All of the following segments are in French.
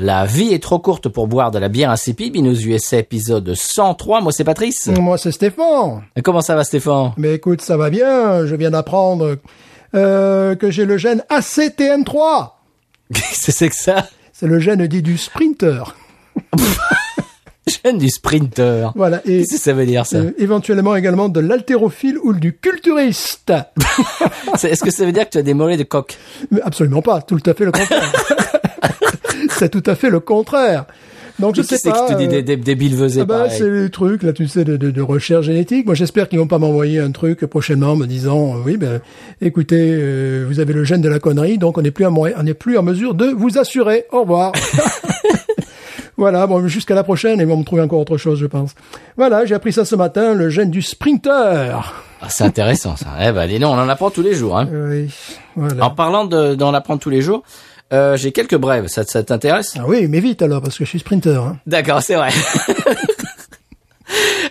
La vie est trop courte pour boire de la bière insipide. Binous USA épisode 103. Moi, c'est Patrice. Moi, c'est Stéphane. Et Comment ça va, Stéphane? Mais écoute, ça va bien. Je viens d'apprendre euh, que j'ai le gène ACTN3. Qu'est-ce que c'est que ça? C'est le gène dit du sprinter. Gène du sprinter. Voilà. Et Qu'est-ce que ça veut dire, ça? euh, éventuellement également de l'haltérophile ou du culturiste. Est-ce que ça veut dire que tu as des mollets de coq? Absolument pas. Tout à fait le contraire. C'est tout à fait le contraire. Donc je sais pas. te dit euh, des, des, des billevesés Ah bah, pareils c'est les trucs là, tu sais, de, de, de recherche génétique. Moi, j'espère qu'ils vont pas m'envoyer un truc prochainement me disant, euh, oui, ben, écoutez, euh, vous avez le gène de la connerie, donc on n'est plus à mo- on n'est plus en mesure de vous assurer. Au revoir. voilà. Bon, jusqu'à la prochaine, ils vont me trouver encore autre chose, je pense. Voilà, j'ai appris ça ce matin, le gène du sprinter. Ah, C'est intéressant, ça. Eh ben, dis donc, on en apprend tous les jours. Hein. Oui, voilà. En parlant de- d'en apprendre tous les jours, euh, j'ai quelques brèves. Ça, ça t'intéresse? Ah oui, mais vite alors, parce que je suis sprinter. Hein. D'accord, c'est vrai.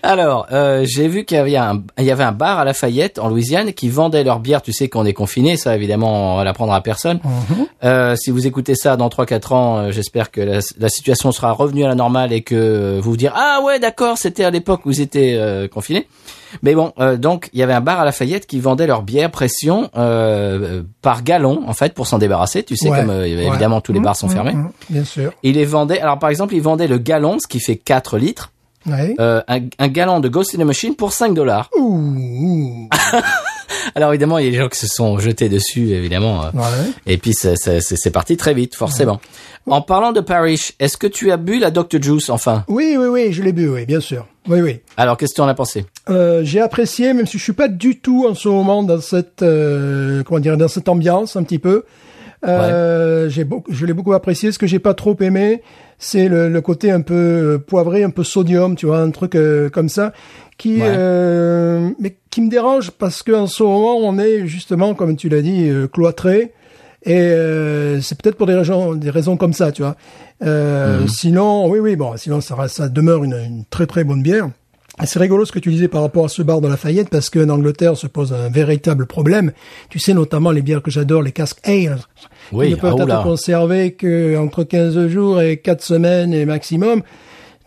Alors, euh, j'ai vu qu'il y avait un, il y avait un bar à Lafayette en Louisiane qui vendait leur bière. Tu sais qu'on est confiné, ça évidemment on va l'apprendre à personne. Euh, si vous écoutez ça dans 3-4 ans, euh, j'espère que la, la situation sera revenue à la normale et que vous vous direz ah ouais d'accord c'était à l'époque où vous étiez euh, confiné. Mais bon, euh, donc il y avait un bar à Lafayette qui vendait leur bière pression euh, par gallon en fait pour s'en débarrasser. Tu sais Ouais, comme euh, ouais. évidemment tous les bars sont Mmh, fermés. mmh, bien sûr. Il les vendait. Alors par exemple, il vendait le gallon, ce qui fait 4 litres, Ouais. euh, un, un gallon de Ghost in the Machine pour 5 dollars. Alors évidemment, il y a des gens qui se sont jetés dessus, évidemment. euh, Ouais. Et puis c'est parti très vite, forcément. En parlant de Parrish, est-ce que tu as bu la Dr Juice enfin? Oui, oui, oui, je l'ai bu, oui, bien sûr. Oui, oui. Alors qu'est-ce que tu en as pensé? Euh, j'ai apprécié, même si je suis pas du tout en ce moment dans cette, euh, comment dire, dans cette ambiance un petit peu. Euh, beaucoup, je l'ai beaucoup apprécié. Ce que j'ai pas trop aimé, c'est le, le côté un peu euh, poivré, un peu sodium, tu vois, un truc euh, comme ça, qui, Ouais. euh, mais qui me dérange parce que en ce moment, on est justement, comme tu l'as dit, euh, cloîtré. Et euh, c'est peut-être pour des raisons, des raisons comme ça, tu vois. Euh, Sinon, oui, oui, bon, sinon ça, ça demeure une, une très très bonne bière. C'est rigolo ce que tu disais par rapport à ce bar de Lafayette parce qu'en Angleterre se pose un véritable problème. Tu sais notamment les bières que j'adore, les casques ale, Oui, qui ne peuvent ah, être conservées que entre 15 jours et 4 semaines et maximum.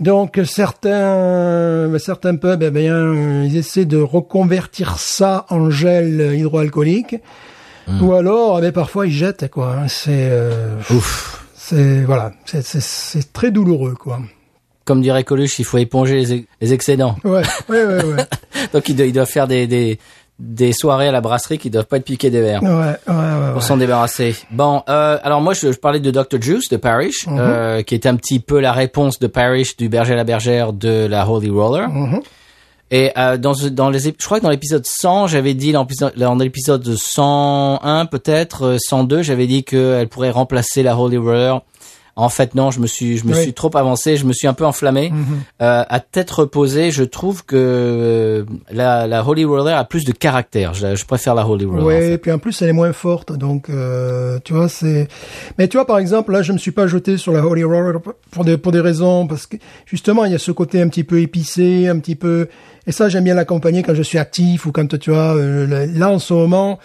Donc certains certains pubs, eh bien, ils essaient de reconvertir ça en gel hydroalcoolique. Hmm. Ou alors, eh parfois ils jettent quoi. C'est euh, Ouf. c'est voilà, c'est très douloureux quoi. Comme dirait Coluche, il faut éponger les, ex- les excédents. Ouais, ouais, ouais, ouais. Donc ils, do- ils doivent faire des, des, des soirées à la brasserie qui doivent pas être piqués des verres. Ouais, ouais, ouais, pour ouais. s'en débarrasser. Bon, euh, alors moi je, je parlais de Dr Juice de Parrish, Mhm. euh, qui est un petit peu la réponse de Parrish du berger à la bergère de la Holy Roller. Mhm. Et euh, dans dans les je crois que dans l'épisode 100, j'avais dit dans l'épisode dans l'épisode 101 peut-être euh, 102, j'avais dit qu'elle pourrait remplacer la Holy Roller. En fait, non, je me suis, je me Oui. Mhm. suis trop avancé, je me suis un peu enflammé. Euh, à tête reposée, je trouve que euh, la, la Holy Roller a plus de caractère. Je, je préfère la Holy Roller. en fait. et puis en plus elle est moins forte, donc euh, tu vois c'est. Mais tu vois par exemple là je me suis pas jeté sur la Holy Roller pour des pour des raisons parce que justement il y a ce côté un petit peu épicé, un petit peu et ça j'aime bien l'accompagner quand je suis actif ou quand tu vois euh, là en ce moment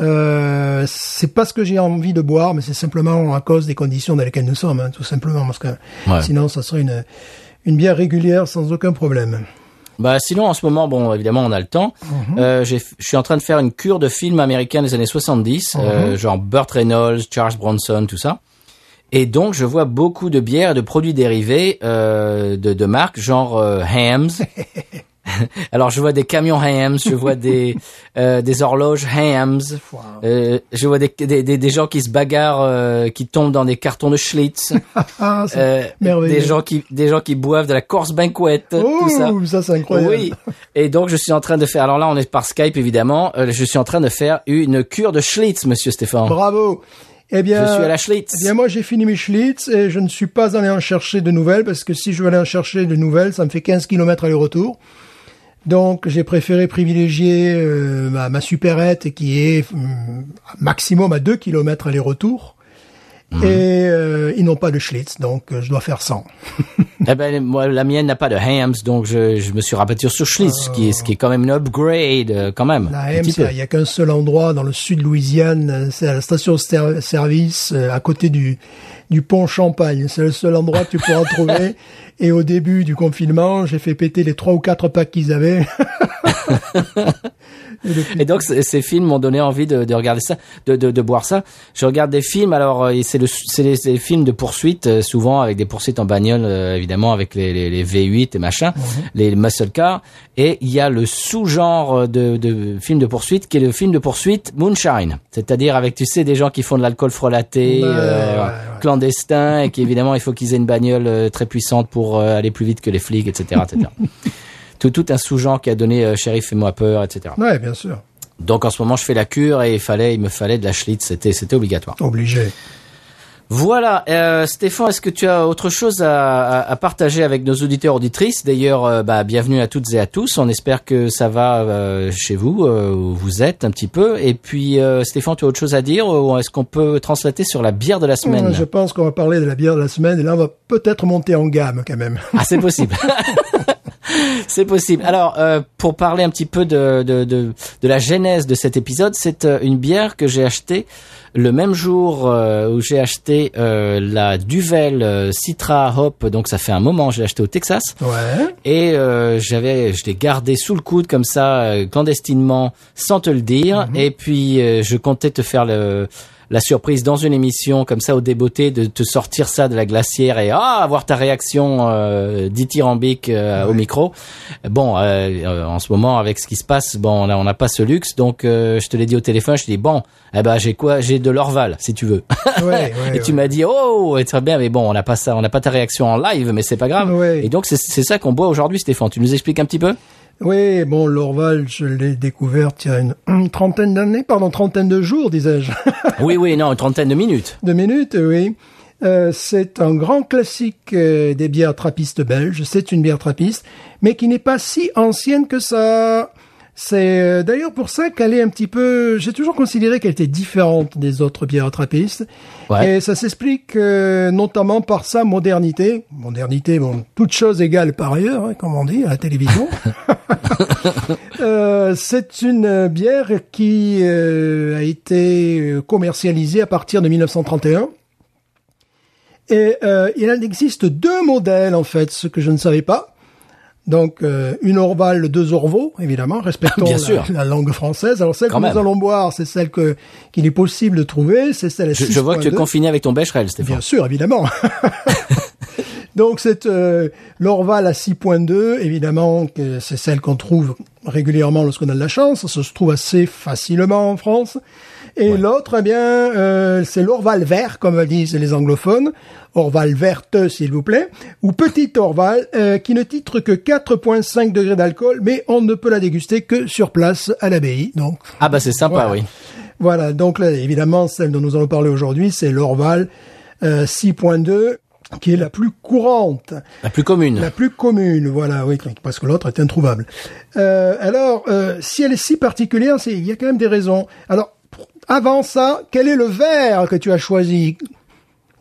euh, c'est pas ce que j'ai envie de boire, mais c'est simplement à cause des conditions dans lesquelles nous sommes, hein, tout simplement parce que Ouais. sinon ça serait une une bière régulière sans aucun problème. Bah sinon en ce moment bon évidemment on a le temps. Euh, j'ai- je suis en train de faire une cure de films américains des années 70, euh, genre Burt Reynolds, Charles Bronson, tout ça. Et donc je vois beaucoup de bières et de produits dérivés euh, de, de marques genre euh, Hams. Alors je vois des camions Hams, je vois des euh, des horloges Hams, euh, je vois des, des, des, gens qui se bagarrent, euh, qui tombent dans des cartons de Schlitz, Ah, des gens qui des gens qui boivent de la Corse Banquet, oh, tout ça. ça c'est incroyable. Oui. Et donc je suis en train de faire. Alors là, on est par Skype évidemment. je suis en train de faire une cure de Schlitz, Monsieur Stéphane. Bravo. Eh bien, Je suis à la Schlitz. Eh bien, moi, j'ai fini mes Schlitz et je ne suis pas allé en chercher de nouvelles parce que si je veux aller en chercher de nouvelles, ça me fait 15 kilomètres aller-retour. Donc, j'ai préféré privilégier euh, ma, ma supérette qui est hum, maximum à 2 kilomètres aller-retour. Mhm. Et euh, ils n'ont pas de Schlitz, donc euh, je dois faire 100. Eh ben, moi, la mienne n'a pas de hams, donc je, je me suis rabattu sur Schlitz, ce qui est, ce qui est quand même une upgrade, euh, quand même. La peu. il y a qu'un seul endroit dans le sud de Louisiane, euh, c'est à la station-service à côté du, du pont Champagne. C'est le seul endroit que tu pourras trouver. Et au début du confinement, j'ai fait péter les trois ou quatre packs qu'ils avaient. Et donc ces films m'ont donné envie de, de regarder ça, de, de, de boire ça. Je regarde des films, alors euh, c'est le c'est les, les films de poursuite, euh, souvent avec des poursuites en bagnole, euh, évidemment avec les, les, les V8 et machin, les muscle cars. Et il y a le sous-genre de, de film de poursuite qui est le film de poursuite moonshine, c'est-à-dire avec tu sais des gens qui font de l'alcool frelaté, euh, ouais, ouais. clandestin, et qui évidemment il faut qu'ils aient une bagnole très puissante pour aller plus vite que les flics, etc., etc. tout tout un sous-genre qui a donné euh, Sheriff et moi peur, etc. Ouais, bien sûr. Donc en ce moment, je fais la cure et il fallait, il me fallait de la Schlitz, c'était, c'était obligatoire. Obligé. Voilà, euh, Stéphane, est-ce que tu as autre chose à, à- à partager avec nos auditeurs auditrices? D'ailleurs, euh, bah, bienvenue à toutes et à tous. On espère que ça va euh, chez vous, euh, où vous êtes un petit peu. Et puis, euh, Stéphane, tu as autre chose à dire ou est-ce qu'on peut translater sur la bière de la semaine? Je pense qu'on va parler de la bière de la semaine et là, on va peut-être monter en gamme quand même. Ah, c'est possible. c'est possible. Alors, euh, pour parler un petit peu de, de, de, de la genèse de cet épisode, c'est une bière que j'ai achetée le même jour euh, où j'ai acheté euh, la Duvel euh, Citra Hop. Donc, ça fait un moment, j'ai acheté au Texas. Ouais. Et euh, j'avais, je l'ai gardé sous le coude comme ça, clandestinement, sans te le dire. Et puis euh, je comptais te faire le, la surprise dans une émission comme ça au débeauté de te sortir ça de la glacière et ah avoir ta réaction euh, dithyrambique euh, au micro. Bon, euh, euh, en ce moment avec ce qui se passe, bon, on n'a pas ce luxe, donc euh, je te l'ai dit au téléphone, je te dis bon, eh ben j'ai quoi, j'ai de l'Orval si tu veux. Ouais, ouais, et tu m'as dit oh très bien mais bon on n'a pas ça on n'a pas ta réaction en live mais c'est pas grave. Ouais. et donc c'est c'est ça qu'on boit aujourd'hui Stéphane. Tu nous expliques un petit peu? Oui, bon, l'Orval, je l'ai découvert il y a une, une trentaine d'années, pardon, trentaine de jours, disais-je. oui oui non une trentaine de minutes de minutes, oui. Euh, c'est un grand classique euh, des bières trappistes belges. C'est une bière trappiste, mais qui n'est pas si ancienne que ça. C'est euh, d'ailleurs pour ça qu'elle est un petit peu. J'ai toujours considéré qu'elle était différente des autres bières trappistes. Ouais. Et ça s'explique euh, notamment par sa modernité. Modernité, bon, toute chose égale par ailleurs, hein, comme on dit à la télévision. Euh, c'est une bière qui euh, a été euh, commercialisée à partir de 1931. Et euh, il en existe deux modèles en fait, ce que je ne savais pas. Donc euh, une Orval, deux Orvaux, évidemment, respectons Bien la, sûr. la langue française. Alors celle Quand que même. nous allons boire, c'est celle que qu'il est possible de trouver, c'est celle à je, je vois que tu es 6.2. confiné avec ton Becherel Stéphane Bien sûr, évidemment. Donc c'est euh, l'Orval à 6.2, évidemment, que c'est celle qu'on trouve régulièrement lorsqu'on a de la chance. Ça se trouve assez facilement en France. Et l'autre, eh bien, euh, c'est l'Orval vert, comme disent les anglophones. Orval verte, s'il vous plaît. Ou petit Orval, euh, qui ne titre que 4.5 degrés d'alcool, mais on ne peut la déguster que sur place à l'abbaye. Donc, ah bah c'est sympa Voilà. oui voilà, donc là, évidemment, celle dont nous allons parler aujourd'hui, c'est l'Orval euh, 6.2, qui est la plus courante, la plus commune la plus commune, voilà, oui, parce que l'autre est introuvable. Euh, alors, euh, si elle est si particulière, c'est il y a quand même des raisons. Alors, avant ça, quel est le verre que tu as choisi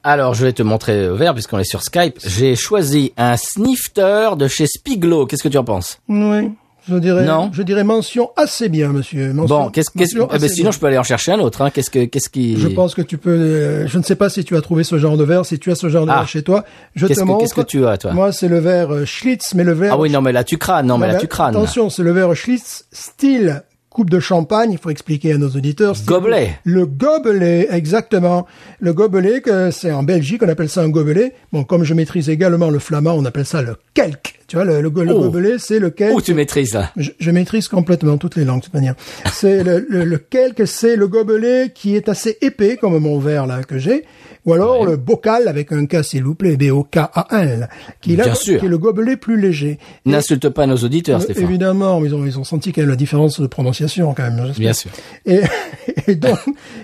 alors je vais te montrer le verre puisqu'on est sur Skype j'ai choisi un snifter de chez Spiglo qu'est-ce que tu en penses Oui, je dirais, Non. je dirais mention assez bien, monsieur. Mention- bon qu'est-ce qu'est-ce eh ben, sinon bien. je peux aller en chercher un autre hein. qu'est-ce que qu'est-ce qui Je pense que tu peux. euh, je ne sais pas si tu as trouvé ce genre de verre. Si tu as ce genre de Ah. verre chez toi, je Qu'est-ce te que- montre. qu'est-ce que tu as, toi Moi, c'est le verre euh, Schlitz, mais le verre. ah oui non mais là tu crânes non mais là Non, tu crânes Attention, c'est le verre Schlitz style coupe de champagne. Il faut expliquer à nos auditeurs. Gobelet. Le gobelet, exactement. Le gobelet, que c'est en Belgique, on appelle ça un gobelet. Bon, comme je maîtrise également le flamand, on appelle ça le kelk. Tu vois, le, le, le Oh. gobelet, c'est le kelk. où tu maîtrises là Je, je maîtrise complètement toutes les langues, de toute manière. C'est le, le, le kelk, c'est le gobelet qui est assez épais, comme mon verre là que j'ai, ou alors le bocal avec un K, s'il vous plaît, B-O-K-A-L, qui, là- qui est le gobelet plus léger. N'insulte pas nos auditeurs euh, Stéphane évidemment, ils ont, ils ont senti quand même la différence de prononciation quand même. bien sûr Et, et donc,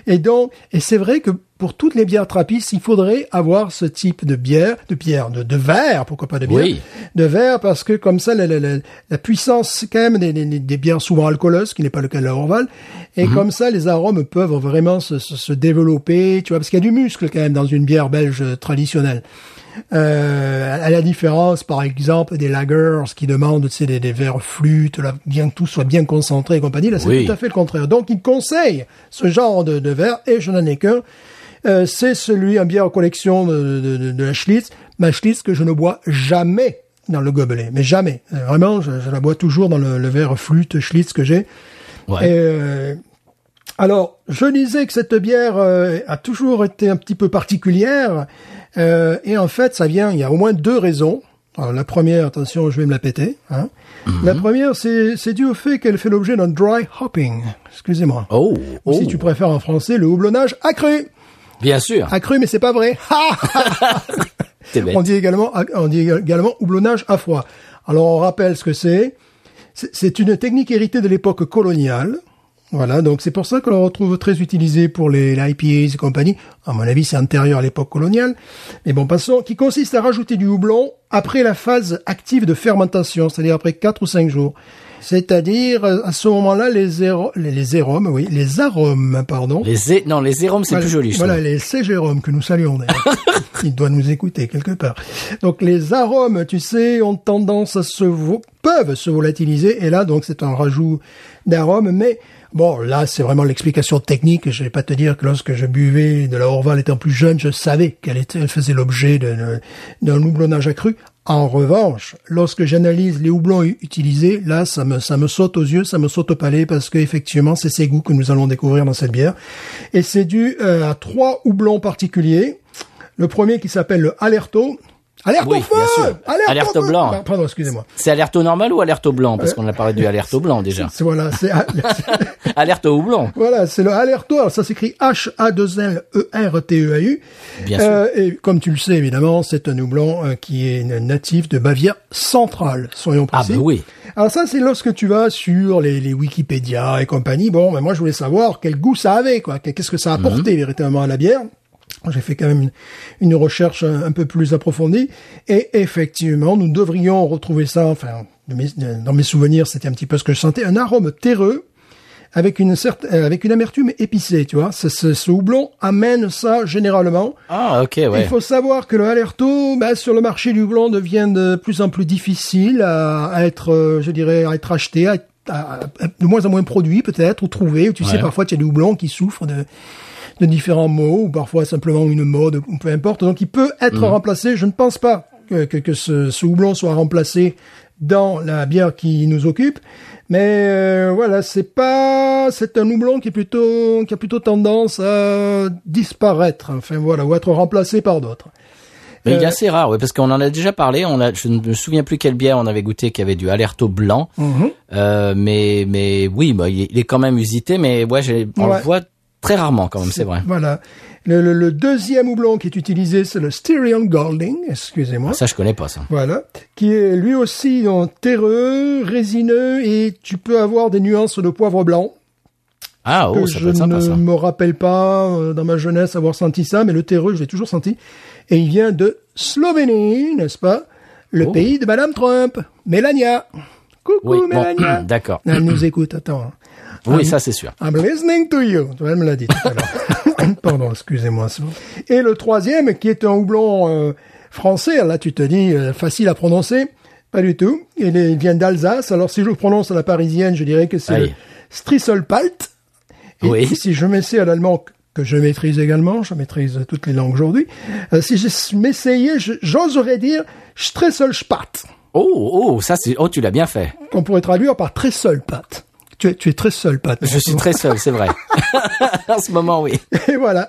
et donc, et c'est vrai que pour toutes les bières trappistes, il faudrait avoir ce type de bière, de bière, de, de verre, pourquoi pas de bière, Oui. de verre, parce que comme ça, la, la, la, la puissance quand même des, des, des bières souvent alcooleuses, ce qui n'est pas le cas de la Orval, et Mhm. comme ça, les arômes peuvent vraiment se, se, se développer, tu vois, parce qu'il y a du muscle quand même dans une bière belge traditionnelle. Euh, à la différence, par exemple, des lagers qui demandent, tu sais, des, des verres flûtes, là, bien que tout soit bien concentré et compagnie. Là, c'est Oui. tout à fait le contraire. Donc, ils conseillent ce genre de, de verre, et je n'en ai qu'un. Euh, c'est celui, un bière collection de, de, de, de la Schlitz. Ma Schlitz que je ne bois jamais dans le gobelet. Mais jamais. Euh, Vraiment, je, je la bois toujours dans le, le verre flûte Schlitz que j'ai. Ouais. Et, euh, alors, je disais que cette bière euh, a toujours été un petit peu particulière. euh, et en fait, ça vient, il y a au moins deux raisons. Alors, la première, attention, je vais me la péter. Hein. La première, c'est c'est dû au fait qu'elle fait l'objet d'un dry hopping. Excusez-moi. Oh, Ou oh. si tu préfères en français, le houblonnage accru. Bien sûr. Accru, mais c'est pas vrai. Bête. on dit également, on dit également houblonnage à froid. Alors on rappelle ce que c'est. C'est- une technique héritée de l'époque coloniale. Voilà, donc c'est pour ça que l'on retrouve très utilisé pour les, les IPAs et compagnie. À mon avis, c'est antérieur à l'époque coloniale. Mais bon, passons. Qui consiste à rajouter du houblon après la phase active de fermentation, c'est-à-dire après 4 ou 5 jours. C'est-à-dire, euh, à ce moment-là, les, zéro- les, les oui, les arômes, pardon. Les zé... Non, les zéromes, c'est Voilà, plus joli, Voilà, les. Jérôme, que nous saluons d'ailleurs. Il doit nous écouter quelque part. Donc les arômes, tu sais, ont tendance à se vo- peuvent se volatiliser. Et là, donc, c'est un rajout d'arômes. Mais bon, là, c'est vraiment l'explication technique. Je vais pas te dire que lorsque je buvais de la Orval étant plus jeune, je savais qu'elle était, elle faisait l'objet d'un houblonnage accru. En revanche, lorsque j'analyse les houblons utilisés, là, ça me, ça me saute aux yeux, ça me saute au palais, parce que effectivement, c'est ces goûts que nous allons découvrir dans cette bière. Et c'est dû euh, à trois houblons particuliers. Le premier qui s'appelle le Alerto. Alerte Oui, au feu sûr. Alerte, Alerte au au blanc. Ah, Pardon, excusez-moi. C'est alerte au normal ou alerte au blanc Parce qu'on a parlé du alerte au blanc déjà. C'est voilà, c'est Alerte au houblon. voilà, c'est le Alerto. Alors ça s'écrit H A 2 L E R T E A U. Bien sûr. Euh, et comme tu le sais évidemment, c'est un houblon euh, qui est natif de Bavière centrale, soyons Ah précis. bah oui. Alors ça, c'est lorsque tu vas sur les, les Wikipédia et compagnie. Bon, ben moi, je voulais savoir quel goût ça avait, quoi. Qu'est-ce que ça apportait véritablement à la bière? J'ai fait quand même une, recherche un, peu plus approfondie. Et effectivement, nous devrions retrouver ça, enfin, dans mes souvenirs, c'était un petit peu ce que je sentais, un arôme terreux avec une certaine, euh, avec une amertume épicée, tu vois. Ce, ce, ce houblon amène ça généralement. Ah ok, Il ouais. faut savoir que le Alerto, bah, sur le marché du blanc, devient de plus en plus difficile à, à être, euh, je dirais, à être acheté, à, à- à- de moins en moins produit peut-être, ou trouvé. Ou tu sais, parfois, tu as des houblons qui souffrent de, de différents maux, ou parfois simplement une mode, ou peu importe. Donc, il peut être remplacé. Je ne pense pas que, que, que ce, ce houblon soit remplacé dans la bière qui nous occupe. Mais euh, voilà, c'est pas, c'est un houblon qui est plutôt, qui a plutôt tendance à disparaître. Enfin voilà, ou être remplacé par d'autres. Mais il est Euh, assez rare, ouais, parce qu'on en a déjà parlé. On a, je ne me souviens plus quelle bière on avait goûté qui avait du alerto blanc. Mhm. Euh, mais mais oui, bah, il est- quand même usité, mais ouais, on Ouais. le voit très rarement quand même, c'est vrai. Voilà. Le, le- le deuxième houblon qui est utilisé, c'est le Styrian Golding, excusez-moi. Ah, ça, je connais pas ça. Voilà, qui est lui aussi en terreux, résineux, et tu peux avoir des nuances de poivre blanc. Ah, que oh, ça je peut être sympa ne ça. me rappelle pas euh, dans ma jeunesse avoir senti ça, mais le terreux, je l'ai toujours senti. Et il vient de Slovénie, n'est-ce pas? Le Oh. pays de Madame Trump, Mélania. Coucou Oui, bon, d'accord. Elle nous écoute, attends. Oui, ça c'est sûr. I'm listening to you. Tu me l'a dit tout à l'heure. Pardon, excusez-moi. Et le troisième, qui est un houblon euh, français, là tu te dis euh, facile à prononcer. Pas du tout. Il, est- il vient d'Alsace. Alors si je le prononce à la parisienne, je dirais que c'est le. Strisselpalt. Et Oui. si je m'essaie à l'allemand, que je maîtrise également, je maîtrise toutes les langues aujourd'hui, euh, si je m'essayais, j'oserais dire Stresselspat, Oh, oh, ça c'est, oh, tu l'as bien fait. qu'on pourrait traduire par pat. Tu es, tu es très seul pat. Je suis très seul, c'est vrai. en ce moment, oui. Et voilà.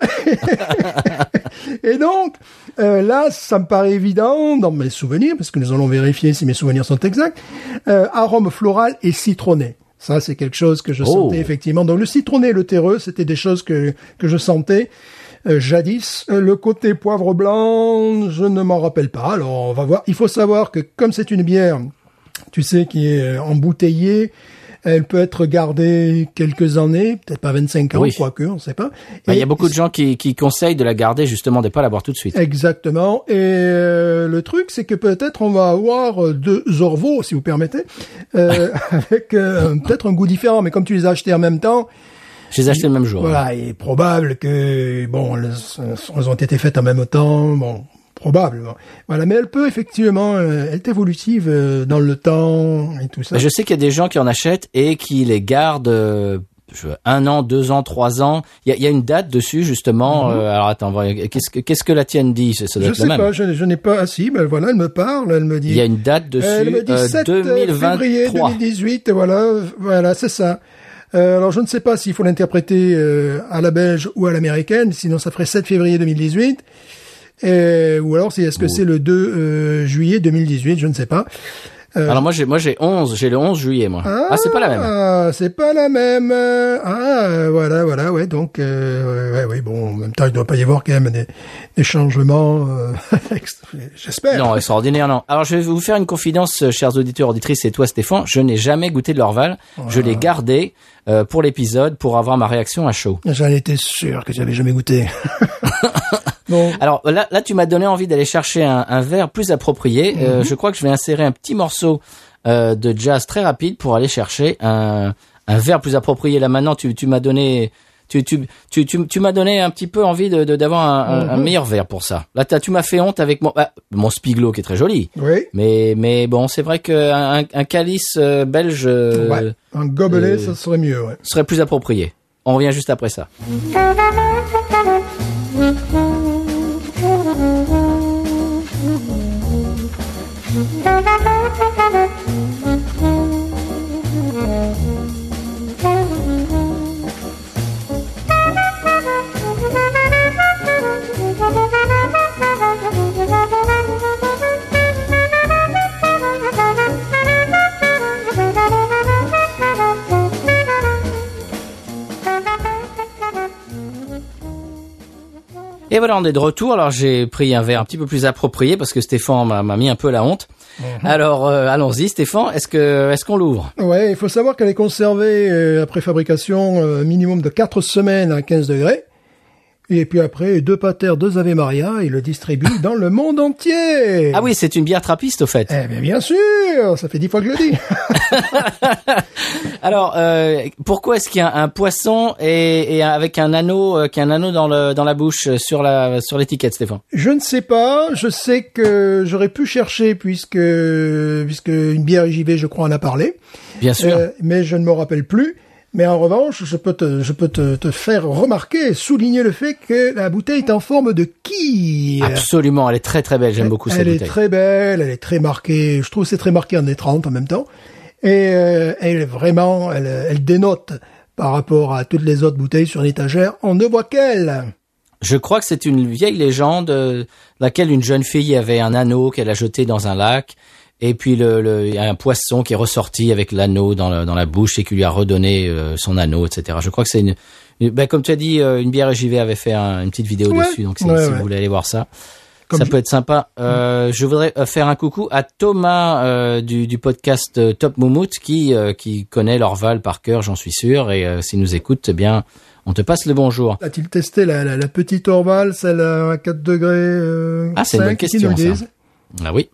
et donc, euh, là, ça me paraît évident dans mes souvenirs, parce que nous allons vérifier si mes souvenirs sont exacts, euh, arôme floral et citronné. Ça, c'est quelque chose que je Oh. sentais effectivement. Donc, le citronné et le terreux, c'était des choses que, que je sentais euh, jadis. Euh, le côté poivre blanc, je ne m'en rappelle pas. Alors, on va voir. Il faut savoir que comme c'est une bière, tu sais, qui est embouteillée, Elle peut être gardée quelques années, peut-être pas 25 ans, Oui. quoique, on ne sait pas. Bah, Il y a beaucoup de gens qui, qui conseillent de la garder justement, de pas la boire tout de suite. Exactement. Et euh, le truc, c'est que peut-être on va avoir euh, deux Orvaux, si vous permettez, euh, avec euh, peut-être un goût différent. Mais comme tu les as achetés en même temps, Je les ai achetés le même jour. voilà, il est probable que bon, elles ont été faites en même temps. Bon, probable. bon. Voilà, mais elle peut effectivement, euh, elle est évolutive euh, dans le temps et tout ça. Je sais qu'il y a des gens qui en achètent et qui les gardent euh, un an, deux ans, trois ans. Il y a, il y a une date dessus justement. euh, alors attends, qu'est-ce que qu'est-ce que la tienne dit? Ça doit Mhm. Je être sais même. pas, je, je n'ai pas. Ah si, ben voilà, elle me parle, elle me dit. Il y a une date dessus. Elle me dit euh, 7 février 2023. 2018, voilà, voilà, c'est ça. Euh, alors je ne sais pas s'il faut l'interpréter euh, à la belge ou à l'américaine, sinon ça ferait 7 février 2018. Euh, ou alors c'est est-ce que c'est le 2 euh, juillet 2018, je ne sais pas. Euh, Alors moi j'ai moi j'ai 11, j'ai le 11 juillet moi. Ah, c'est pas la même. Ah, c'est pas la même. Ah, voilà, voilà, ouais. Donc, euh, ouais, ouais, bon, en même temps, il doit pas y avoir quand même des, des changements. euh, J'espère. Non, extraordinaire, non. Alors, je vais vous faire une confidence, euh, chers auditeurs, auditrices, et toi, Stéphane. Je n'ai jamais goûté de l'Orval. Je l'ai gardé euh, pour l'épisode pour avoir ma réaction à chaud. J'en étais sûr que tu avais jamais goûté. bon, Alors là, là, tu m'as donné envie d'aller chercher un, un verre plus approprié. Euh, je crois que je vais insérer un petit morceau euh, de jazz très rapide pour aller chercher un, un verre plus approprié. Là, maintenant, tu, tu m'as donné... Tu, tu, tu, tu, tu m'as donné un petit peu envie de, de- d'avoir un, un- un meilleur verre pour ça. Là, t'as- tu m'as fait honte avec mon, ah, mon Spiglo qui est très joli. oui. Mais mais bon, c'est vrai qu'un un, un calice euh, belge euh, ouais. Un gobelet, euh, ça serait mieux, ouais. serait plus approprié. On revient juste après ça. Thank you. Et voilà, on est de retour. Alors j'ai pris un verre un petit peu plus approprié parce que Stéphane m'a mis un peu la honte. Alors euh, allons-y, Stéphane. Est-ce que est-ce qu'on l'ouvre? Ouais, il faut savoir qu'elle est conservée euh, après fabrication euh, minimum de 4 semaines à 15 degrés. Et puis après, deux patères, deux Ave Maria, il le distribue dans le monde entier. Ah oui, c'est une bière trappiste au fait. Eh bien, bien sûr, ça fait dix fois que je le dis. Alors euh, pourquoi est-ce qu'il y a un poisson et, et avec un anneau euh, qui a un anneau dans le dans la bouche euh, sur la sur l'étiquette, Stéphane? Je ne sais pas. Je sais que j'aurais pu chercher puisque puisque une bière JV, je crois, en a parlé, Bien sûr. Euh, mais je ne me rappelle plus. Mais en revanche, je peux te je peux te, te faire remarquer, souligner le fait que la bouteille est en forme de quille. Absolument, elle est très très belle. J'aime beaucoup cette elle est bouteille. très belle, elle est très marquée. Je trouve c'est très marqué en des 30 en même temps. Et euh, elle est vraiment, elle, elle dénote par rapport à toutes les autres bouteilles sur l'étagère. On ne voit qu'elle. Je crois que c'est une vieille légende euh, laquelle une jeune fille avait un anneau qu'elle a jeté dans un lac et puis le, le- il y a un poisson qui est ressorti avec l'anneau dans, le- dans la bouche et qui lui a redonné euh, son anneau, etc. Je crois que c'est une, une- ben, comme tu as dit, euh, une bière JV avait fait un- une petite vidéo Ouais. dessus, donc Ouais, si ouais. vous voulez aller voir ça. Comme ça je- peut être sympa. Euh, je voudrais euh, faire un coucou à Thomas euh, du, du podcast euh, Top Moumout qui euh, qui connaît l'Orval par cœur, j'en suis sûr, et euh, s'il nous écoute, eh bien, on te passe le bonjour. A-t-il testé la, la, la petite Orval, celle à 4 degrés euh, Ah, c'est une bonne 5, qui question, ça. Ah oui.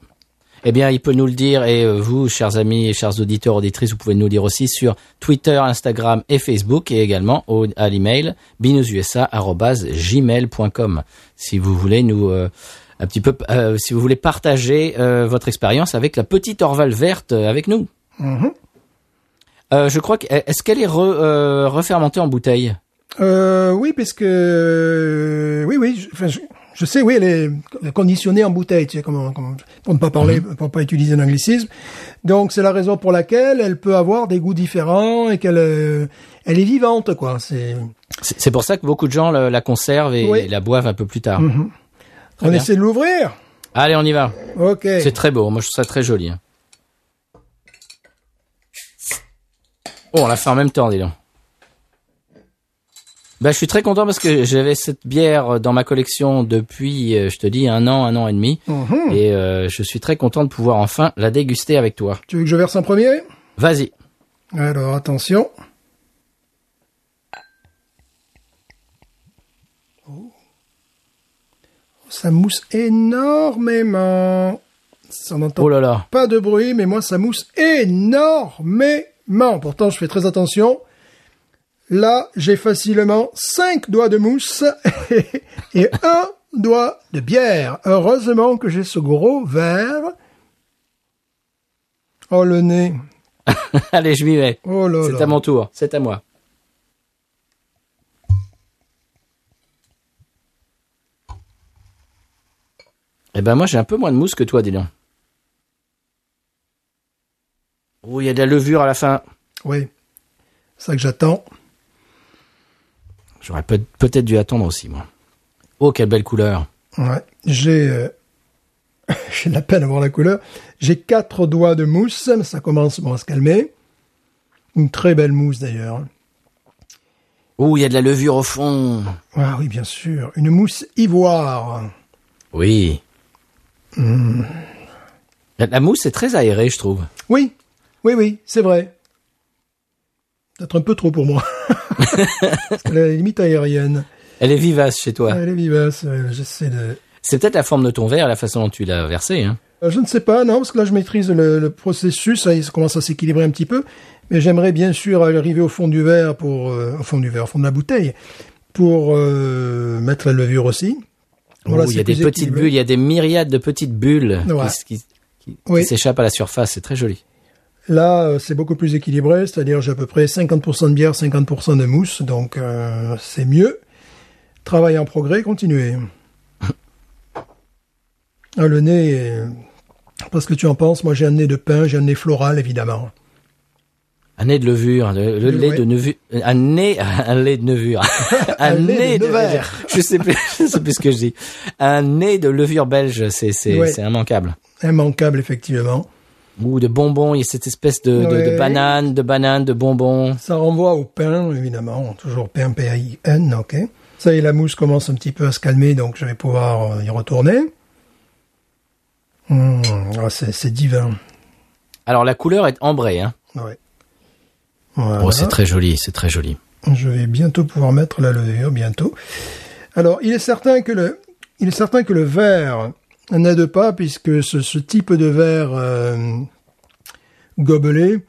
Eh bien, il peut nous le dire et euh, vous, chers amis et chers auditeurs, auditrices, vous pouvez nous le dire aussi sur Twitter, Instagram et Facebook et également au, à l'email binoususa@gmail.com. Si vous voulez nous euh, un petit peu, euh, si vous voulez partager euh, votre expérience avec la petite Orval verte avec nous. Mhm. Euh, je crois que est-ce qu'elle est re, refermentée en bouteille? Oui, parce que oui, oui, je, enfin, je, je sais, oui, elle est conditionnée en bouteille, tu sais, comment, comment- pour ne pas parler, Mhm. pour pas utiliser un anglicisme. Donc c'est la raison pour laquelle elle peut avoir des goûts différents et qu'elle, euh, elle est vivante, quoi. C'est, pour ça que beaucoup de gens la conservent et Oui. la boivent un peu plus tard. Très on bien. essaie de l'ouvrir. Allez, on y va. Ok. C'est très beau. Moi, je trouve ça très joli. hein. Oh, on l'a fait en même temps, dis donc. Bah, je suis très content parce que j'avais cette bière dans ma collection depuis, euh, je te dis, un an, un an et demi. Mhm. Et euh, je suis très content de pouvoir enfin la déguster avec toi. Tu veux que je verse en premier? Vas-y. Alors, attention. Oh. Ça mousse énormément. Ça n'entend Oh là là. pas de bruit, mais moi, ça mousse énormément. Pourtant, je fais très attention. Là, j'ai facilement cinq doigts de mousse et un doigt de bière. Heureusement que j'ai ce gros verre. Oh, le nez. Allez, je m'y vais. Oh C'est à mon tour. C'est à moi. Eh ben moi j'ai un peu moins de mousse que toi, dis donc. Oh, il y a de la levure à la fin. Oui. C'est ça que j'attends. J'aurais peut- peut-être dû attendre aussi, moi. Oh, quelle belle couleur. Ouais. J'ai, euh, j'ai de la peine à voir la couleur. J'ai quatre doigts de mousse. mais Ça commence bon, à se calmer. Une très belle mousse d'ailleurs. Oh, il y a de la levure au fond. Ah oui, bien sûr. Une mousse ivoire. Oui. La, la mousse est très aérée, je trouve. Oui, oui, oui, c'est vrai. Peut-être un peu trop pour moi. Parce qu'elle est limite aérienne. Elle est vivace chez toi. Elle est vivace. J'essaie de. C'est peut-être la forme de ton verre, la façon dont tu l'as versé. Hein. Euh, Je ne sais pas, non, parce que là je maîtrise le, le processus, ça, ça commence à s'équilibrer un petit peu, mais j'aimerais bien sûr arriver au fond du verre pour, euh, au fond du verre, au fond de la bouteille, pour euh, mettre la levure aussi. Voilà, Oh, il y a des petites bulles, il y a des myriades de petites bulles Ouais. qui, qui- qui- Oui. qui s'échappent à la surface. C'est très joli. Là, euh, c'est beaucoup plus équilibré, c'est-à-dire j'ai à peu près 50% de bière, 50% de mousse, donc euh, c'est mieux. Travail en progrès, continuez. Ah, le nez, parce que tu en penses, moi j'ai un nez de pain, j'ai un nez floral évidemment. Un nez de levure, le, le Le- lait ouais. de levure, un nez, un lait de levure, un, nez de de, je sais plus, je sais plus ce que je dis. Un nez de levure belge, c'est c'est Ouais. c'est immanquable. Immanquable effectivement. Ou de bonbons, il y a cette espèce de, de, banane, de banane, de bonbons. Ça renvoie au pain, évidemment, toujours pain, P-A-I-N, ok. Ça y est, la mousse commence un petit peu à se calmer, donc je vais pouvoir euh, y retourner. Hum, ah, c'est c'est divin. Alors la couleur est ambrée, hein. Ouais. Voilà. Oh, c'est très joli, c'est très joli. Je vais bientôt pouvoir mettre la levure, bientôt. Alors, il est certain que le, il est certain que le verre n'aide pas, puisque ce, ce type de verre euh, gobelet,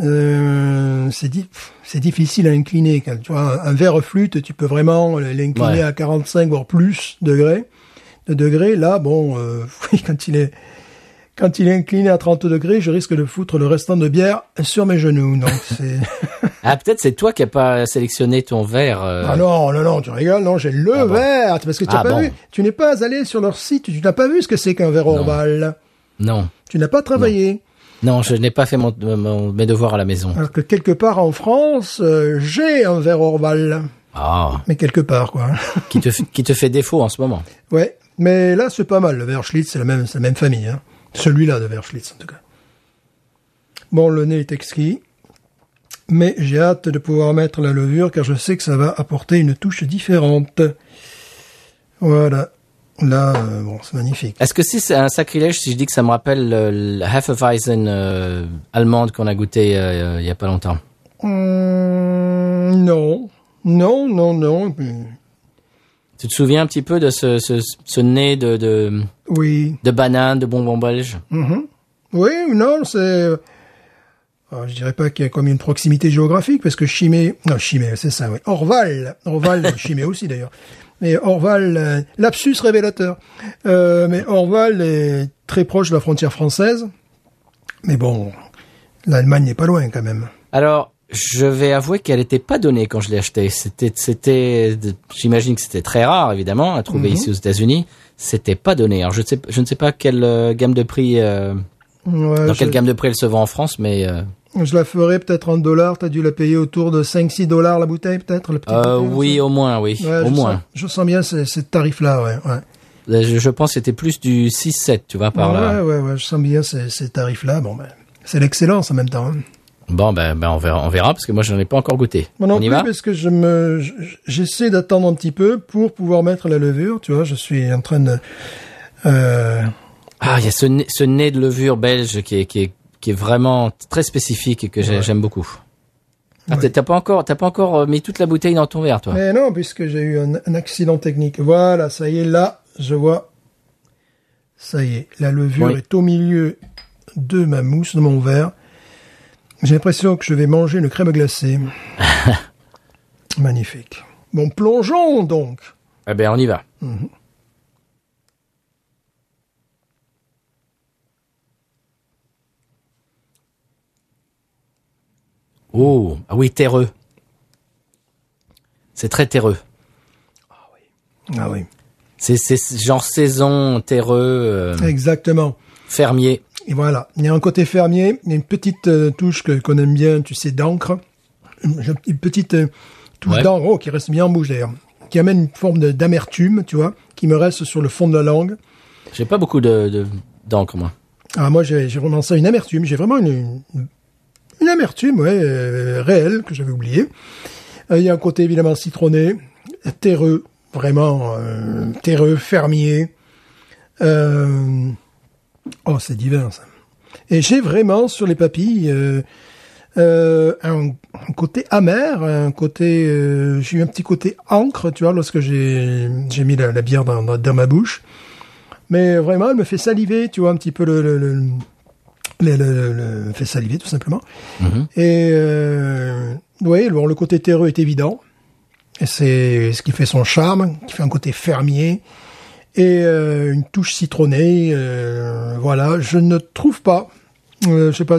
euh, c'est di- c'est difficile à incliner. Quand, tu vois, un, un verre flûte, tu peux vraiment l'incliner Ouais. à 45 voire plus degrés. De degrés, là, bon, euh, quand il est quand il est incliné à 30 degrés, je risque de foutre le restant de bière sur mes genoux. Donc c'est Ah, peut-être c'est toi qui as pas sélectionné ton verre. euh. Ah non, non, non, tu rigoles, non, j'ai le Ah bon. verre, parce que tu n'as Ah pas bon. vu, tu n'es pas allé sur leur site, tu n'as pas vu ce que c'est qu'un verre Orval. Non, Tu n'as pas travaillé. non, je n'ai pas fait mon, mon- mes devoirs à la maison. Alors que quelque part en France, euh, j'ai un verre Orval. Ah, Mais quelque part, quoi. qui te qui te fait défaut en ce moment. ouais. Mais là, c'est pas mal. Le verre Schlitz, c'est la même, la même famille, hein. Celui-là de verre Schlitz, en tout cas. Bon, le nez est exquis. Mais j'ai hâte de pouvoir mettre la levure, car je sais que ça va apporter une touche différente. Voilà. Là, euh, bon, c'est magnifique. Est-ce que si c'est un sacrilège si je dis que ça me rappelle le, le Hefeweizen euh, allemande qu'on a goûté euh, il y a pas longtemps? Hum, non. Non, non, non. Tu te souviens un petit peu de ce, ce, ce nez de, de, Oui. de banane, de bonbons belges Mhm. Oui, non, c'est... euh, alors, je dirais pas qu'il y a comme une proximité géographique, parce que Chimay... Non, Chimay, c'est ça, oui. Orval. Orval, Chimay aussi, d'ailleurs. Mais Orval, euh, lapsus révélateur. Euh, mais Orval est très proche de la frontière française. Mais bon, l'Allemagne n'est pas loin, quand même. Alors, je vais avouer qu'elle n'était pas donnée quand je l'ai achetée. C'était, c'était, j'imagine que c'était très rare, évidemment, à trouver ici aux États-Unis. C'était pas donné. Alors, je, sais, je ne sais pas quelle euh, gamme de prix, euh, Ouais, dans quelle gamme de prix elle se vend en France, mais euh, je la ferai peut-être en dollars. T'as dû la payer autour de 5-6 dollars la bouteille, peut-être, oui, au moins, oui, Ouais, au je moins. Sens, je sens bien ces, ces tarifs-là, ouais. ouais. Je, je pense que c'était plus du 6-7, tu vois, par là. Ouais, ouais, ouais, je sens bien ces, ces tarifs-là. Bon, ben, c'est l'excellence en même temps. hein. Bon, ben, ben, on verra, on verra, parce que moi, je n'en ai pas encore goûté. Moi non on y plus, va parce que je me, je- j'essaie d'attendre un petit peu pour pouvoir mettre la levure. Tu vois, je suis en train de. Euh, Ah, il y a ce nez, ce nez de levure belge qui est, qui est qui est vraiment très spécifique et que Ouais. j'aime beaucoup. Ah, Ouais. t'as- pas encore, t'as pas encore euh, mis toute la bouteille dans ton verre, toi? Mais non, puisque j'ai eu un, un accident technique. Voilà, ça y est, là, je vois. Ça y est, la levure Oui. est au milieu de ma mousse, de mon verre. J'ai l'impression que je vais manger une crème glacée. Magnifique. Bon, plongeons donc. Eh ben, on y va. Oh, ah oui, terreux. C'est très terreux. Ah oui. C'est c'est genre saison terreux, euh, Exactement. fermier. Et voilà, il y a un côté fermier, il y a une petite euh, touche que qu'on aime bien, tu sais, d'encre. Une, une petite euh, touche Ouais. d'encre, oh, qui reste bien en bouche d'ailleurs, qui amène une forme de- d'amertume, tu vois, qui me reste sur le fond de la langue. J'ai pas beaucoup de de- d'encre moi. Ah, moi, j'ai j'ai vraiment ça, une amertume. J'ai vraiment une, une, une amertume, ouais, euh, réelle, que j'avais oublié. Euh, Il y a un côté évidemment citronné, terreux, vraiment terreux, fermier. Euh, oh, c'est divin ça. Et j'ai vraiment sur les papilles euh, euh, un, un côté amer, un côté, euh, j'ai eu un petit côté encre, tu vois, lorsque j'ai j'ai mis la, la bière dans, dans, dans ma bouche. Mais vraiment, elle me fait saliver, tu vois, un petit peu le, le, le, le, le- le- me fait saliver tout simplement. Et euh, oui, bon, le côté terreux est évident. Et c'est ce qui fait son charme, qui fait un côté fermier et euh, une touche citronnée. euh, voilà, je ne trouve pas, euh, je sais pas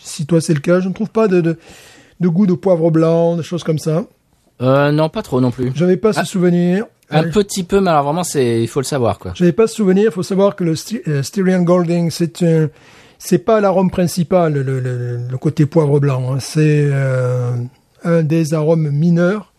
si toi c'est le cas, je ne trouve pas de, de, de goût de poivre blanc, des choses comme ça. Euh, non, pas trop non plus. J'avais pas ce souvenir. Un petit peu, mais alors vraiment, c'est, il faut le savoir, quoi. J'avais pas ce souvenir. Il faut savoir que le Styrian Golding, c'est un, c'est pas l'arôme principal, le, le, le côté poivre blanc. hein. C'est un des arômes mineurs.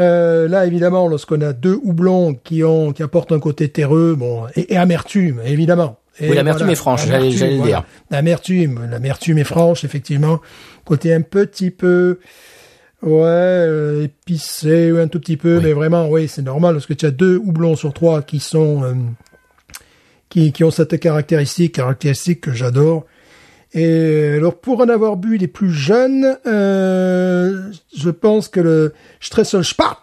Euh, là, évidemment, lorsqu'on a deux houblons qui ont, qui apportent un côté terreux, bon, et, et amertume, évidemment. Et Oui, l'amertume est franche, j'allais- le dire. L'amertume, l'amertume est franche, effectivement. Côté un petit peu, ouais, euh, épicé, un tout petit peu, Oui. mais vraiment, oui, c'est normal parce que tu as deux houblons sur trois qui sont, euh, qui, qui ont cette caractéristique, caractéristique que j'adore. Et alors, pour en avoir bu les plus jeunes, euh, je pense que le Stresselspart,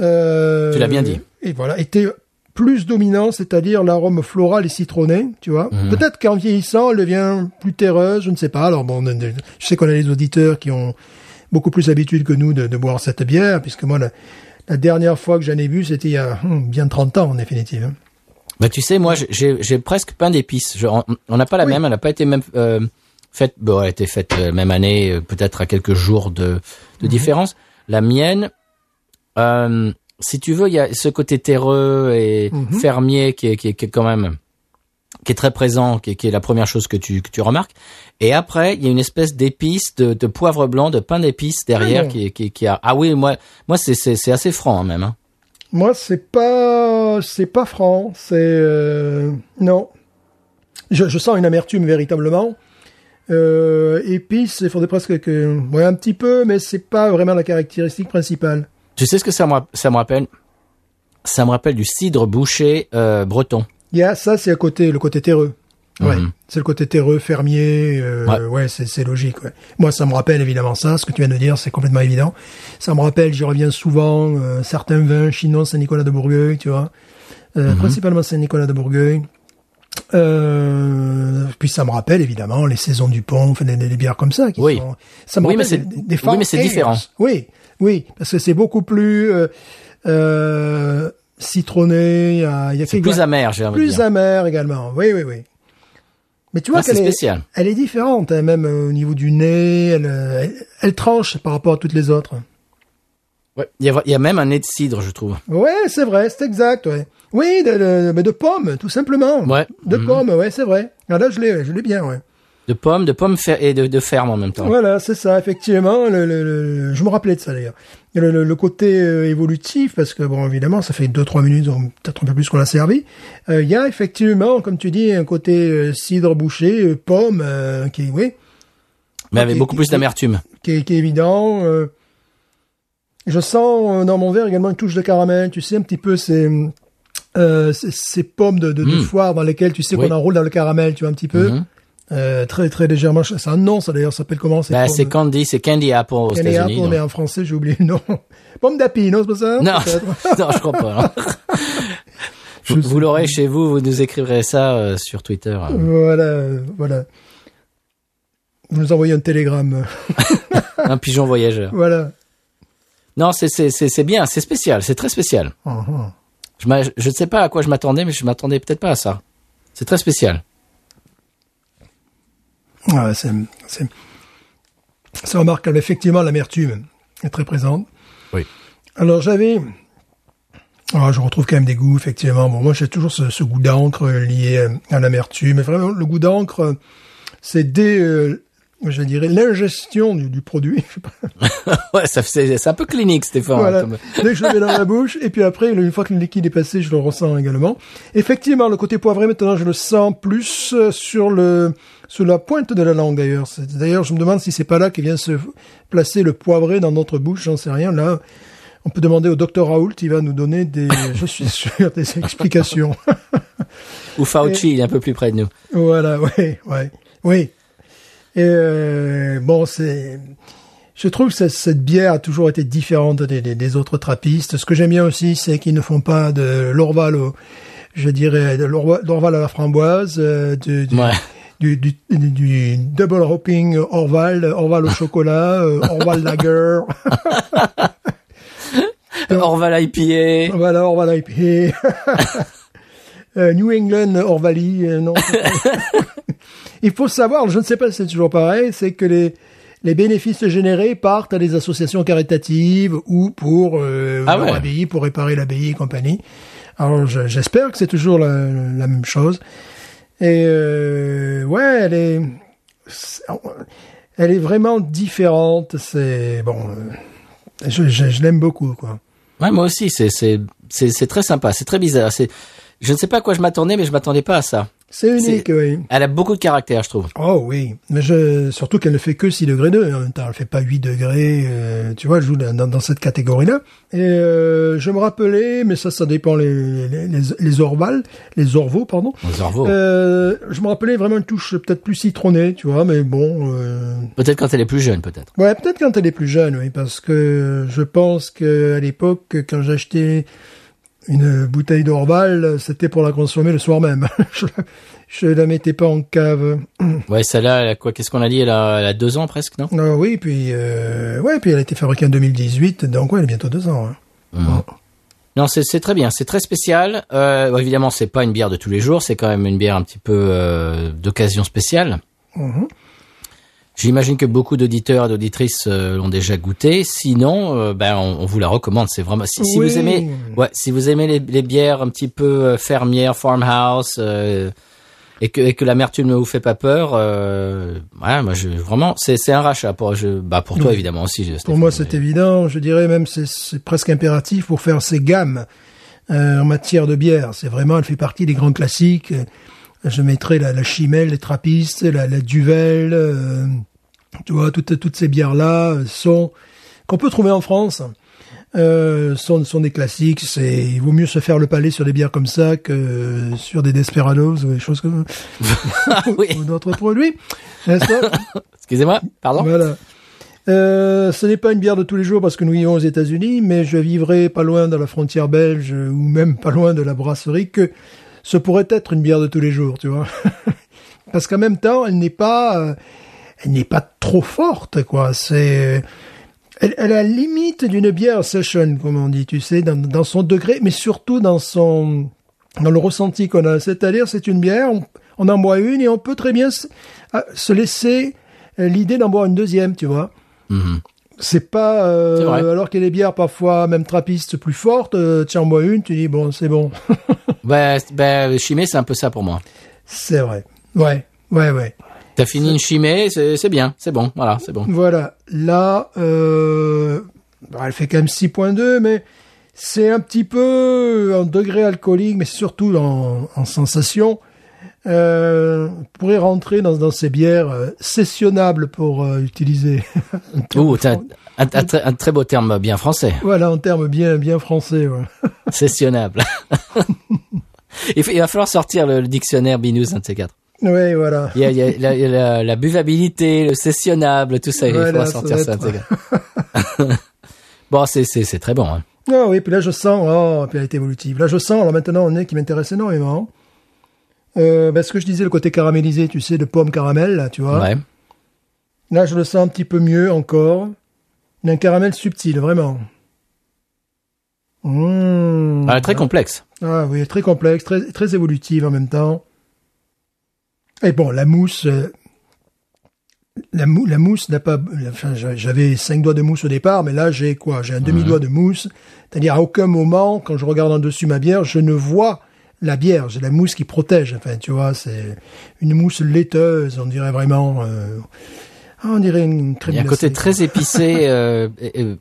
euh, Tu l'as bien dit. Et voilà, était plus dominant, c'est-à-dire l'arôme floral et citronné, tu vois. Mhm. Peut-être qu'en vieillissant, elle devient plus terreuse, je ne sais pas. Alors bon, je sais qu'on a des auditeurs qui ont beaucoup plus l'habitude que nous de, de boire cette bière, puisque moi, la, la dernière fois que j'en ai bu, c'était il y a hum, bien 30 ans, en définitive. Bah, tu sais, moi, j'ai- j'ai presque pain d'épices. Je- On n'a pas la Oui. même, elle n'a pas été même euh, faite. Bon, elle a été faite euh, même année, euh, peut-être à quelques jours de, Mhm. de différence. La mienne, euh, si tu veux, il y a ce côté terreux et Mhm. fermier qui est, qui, est, qui est quand même qui est très présent, qui est, qui est la première chose que tu que tu remarques. Et après, il y a une espèce d'épice, de, de poivre blanc, de pain d'épices derrière Ah. qui, qui, qui a. Ah oui, moi, moi, c'est c'est c'est assez franc hein, même. Hein. Moi, c'est pas, c'est pas franc. C'est euh, non. Je, je sens une amertume véritablement. Euh, épice, il faudrait presque que, ouais, un petit peu, mais c'est pas vraiment la caractéristique principale. Tu sais ce que ça me, ça me rappelle? Ça me rappelle du cidre bouché euh, breton. Il y a ça, c'est le côté, le côté terreux. Ouais, Mhm. c'est le côté terreux, fermier. euh, Ouais. ouais, c'est, c'est logique. Ouais. Moi, ça me rappelle évidemment ça. Ce que tu viens de dire, c'est complètement évident. Ça me rappelle, j'y reviens souvent, euh, certains vins chinois Saint-Nicolas de Bourgueil, tu vois, Euh, principalement Saint-Nicolas de Bourgueil. Euh, puis ça me rappelle évidemment les saisons du pont, enfin, les bières comme ça. Qui Oui. sont, ça me Oui, mais rappelle c'est- des, des oui, mais c'est différent. Oui, oui, parce que c'est beaucoup plus euh, euh, citronné. Il y a, il y a C'est plus amer, j'ai envie plus dire. amer également. Oui, oui, oui. Mais tu vois Ah, qu'elle est, spécial. elle est différente, hein, même euh, au niveau du nez. Elle, elle, elle tranche par rapport à toutes les autres. Ouais. Il, y a, il y a même un nez de cidre, je trouve. Ouais, c'est vrai, c'est exact. Ouais. Oui, de, de, mais de pommes, tout simplement. Ouais. De Mhm. pommes, ouais, c'est vrai. Ah, là, je l'ai, je l'ai bien, ouais. De pommes, de pommes et de, de ferme en même temps. Voilà, c'est ça, effectivement. Le, le- le- je me rappelais de ça d'ailleurs. Le, côté euh, évolutif, parce que bon, évidemment, ça fait deux trois minutes, ou peut-être un peu plus qu'on l'a servi. Euh, Il y a effectivement, comme tu dis, un côté euh, cidre bouché, pomme, qui, oui, mais avec beaucoup plus d'amertume. qui est, qui est évident. euh. Je sens euh, dans mon verre également une touche de caramel. Tu sais un petit peu ces euh, ces, ces pommes de, de, de Mm. foire dans lesquelles tu sais Oui. qu'on enroule dans le caramel, tu vois un petit peu. Mhm. euh, très très légèrement. C'est un nom, ça d'ailleurs, ça s'appelle comment Bah, pomme- c'est Candy, c'est Candy Apple aux Candy. Apple, mais en français, j'ai oublié le nom. Pomme d'api, non, c'est pas ça? Non, non, je crois pas. vous vous l'aurez chez vous, vous nous écrivrez ça euh, sur Twitter. euh. Voilà, voilà. Vous nous envoyez un télégramme. Un pigeon voyageur. voilà. Non, c'est c'est c'est c'est bien, c'est spécial, c'est très spécial. Mhm. Je ne sais pas à quoi je m'attendais, mais je m'attendais peut-être pas à ça. C'est très spécial. Ouais, c'est, c'est, remarquable. Effectivement, l'amertume est très présente. Oui. Alors, j'avais, alors, je retrouve quand même des goûts, effectivement. Bon, moi, j'ai toujours ce, ce goût d'encre lié à l'amertume. Mais vraiment, le goût d'encre, c'est dès, euh, je dirais, l'ingestion du, du produit. Ouais, ça c'est c'est un peu clinique, Stéphane. Voilà. Dès que je le mets dans la bouche, et puis après, une fois que le liquide est passé, je le ressens également. Effectivement, le côté poivré, maintenant, je le sens plus euh, sur le sur la pointe de la langue, d'ailleurs. C'est- D'ailleurs, je me demande si c'est pas là qu'il vient se placer le poivré dans notre bouche, j'en sais rien. Là, on peut demander au docteur Raoult, il va nous donner des, je suis sûr, des explications. Ou Fauci, il est un peu plus près de nous. Voilà, ouais, ouais, oui. Et euh, bon, c'est, je trouve que cette, bière a toujours été différente des, des, des autres trappistes. Ce que j'aime bien aussi, c'est qu'ils ne font pas de l'orval, au, je dirais, de l'orval à la framboise, euh, du, du, Ouais. du, du, du- du double hopping orval, orval au chocolat, euh, orval lager. Orval IPA. Voilà, Orval IPA. Euh, New England Orvali, non. Il faut savoir, je ne sais pas si c'est toujours pareil, c'est que les, les bénéfices générés partent à des associations caritatives ou pour euh, Ah leur ouais. abbaye, pour réparer l'abbaye et compagnie. Alors je- j'espère que c'est toujours la, la même chose. Et euh, ouais, elle est, elle est vraiment différente. C'est bon, euh, je, je, je l'aime beaucoup quoi. Ouais, moi aussi, c'est c'est c'est c'est très sympa, c'est très bizarre. C'est je ne sais pas à quoi je m'attendais, mais je m'attendais pas à ça. C'est unique, oui. Elle a beaucoup de caractère, je trouve. Oh oui, mais je, surtout qu'elle ne fait que 6 degrés 2 en même temps, elle fait pas 8 degrés, euh, tu vois, je joue dans, dans cette catégorie-là. Et euh, je me rappelais, mais ça, ça dépend les, les, les, les orvals, les orvaux, pardon. Aux Orvaux. Euh, je me rappelais vraiment une touche peut-être plus citronnée, tu vois, mais bon... Euh, Peut-être quand elle est plus jeune, peut-être. Ouais, peut-être quand elle est plus jeune, oui, parce que je pense que à l'époque, quand j'achetais une bouteille d'Orval, c'était pour la consommer le soir même. je, la- je la mettais pas en cave. Ouais, celle-là, quoi Qu'est-ce qu'on a dit elle a, elle a deux ans presque, non? Ah oui, puis euh, ouais, puis elle a été fabriquée en 2018, donc ouais, elle a bientôt deux ans. hein. Non, c'est très bien, c'est très spécial. Euh, bon, évidemment, c'est pas une bière de tous les jours, c'est quand même une bière un petit peu euh, d'occasion spéciale. Mhm. J'imagine que beaucoup d'auditeurs et d'auditrices euh, l'ont déjà goûté. Sinon, euh, ben on, on vous la recommande. C'est vraiment si, si Oui. vous aimez, ouais, si vous aimez les, les bières un petit peu euh, fermières, farmhouse, euh, et que et que l'amertume ne vous fait pas peur, euh, ouais, moi je vraiment c'est c'est un rachat pour je bah pour toi Oui. évidemment aussi. Pour moi, mais- c'est évident. Je dirais même c'est c'est presque impératif pour faire ces gammes euh, en matière de bière. C'est vraiment, elle fait partie des grands classiques. Euh, Je mettrais la, la Chimelle, les Trappistes, la, la Duvel, euh, tu vois, toutes toutes ces bières là sont qu'on peut trouver en France. Euh, sont sont des classiques. C'est il vaut mieux se faire le palais sur des bières comme ça que sur des Desperados ou des choses comme Ah oui, ou d'autres produits, excusez-moi, pardon? voilà. Euh, ce n'est pas une bière de tous les jours parce que nous vivons aux États-Unis, mais je vivrai pas loin de la frontière belge ou même pas loin de la brasserie que ce pourrait être une bière de tous les jours, tu vois. parce qu'en même temps, elle n'est pas, euh, elle n'est pas trop forte, quoi. C'est, elle, elle a la limite d'une bière session, comme on dit, tu sais, dans, dans son degré, mais surtout dans son, dans le ressenti qu'on a. C'est-à-dire, c'est une bière, on, en boit une et on peut très bien se, ah, se laisser euh, l'idée d'en boire une deuxième, tu vois. Mhm. C'est pas euh, alors qu'il y a des bières parfois même trappistes plus fortes, euh, tiens en bois une, tu dis bon c'est bon. Ben, ben chimée c'est un peu ça pour moi. c'est vrai. Ouais, ouais, ouais. T'as fini une chimée, c'est c'est bien, c'est bon, voilà, c'est bon. Voilà. Là, euh, bah, elle fait quand même 6.2, mais c'est un petit peu en degré alcoolique, mais surtout en, en sensation. Euh, pourrait rentrer dans, dans ces bières euh, sessionnables pour euh, utiliser un terme Ouh, un, un très- un très beau terme bien français. voilà en termes bien bien français ouais. Sessionnable. il, il va falloir sortir le, le dictionnaire Binous, un de ces quatre. Oui, voilà. Il y a, il y a la, il buvabilité, le sessionnable, tout ça. il Voilà, faudra ça sortir ça. bon, c'est très bon. Hein. Ah oui, puis là je sens, oh, puis elle est évolutive. Là je sens, alors maintenant on est qui m'intéresse énormément. Euh, ben, ce que je disais, le côté caramélisé, tu sais, de pomme caramel, là, tu vois. Ouais. Là je le sens un petit peu mieux encore. Un caramel subtil, vraiment. Mmh. Ah, très complexe. Ah oui, très complexe, très, très évolutive en même temps. Et bon, la mousse, euh, la, mou- la mousse n'a pas, enfin, j'a- j'avais cinq doigts de mousse au départ, mais là j'ai quoi? J'ai un demi-doigt de mousse. C'est-à-dire à aucun moment, quand je regarde en dessus ma bière, je ne vois la bière. J'ai la mousse qui protège. Enfin, tu vois, c'est une mousse laiteuse, on dirait vraiment. euh, ah, on dirait une crème Il y a un côté très épicé euh, et, et-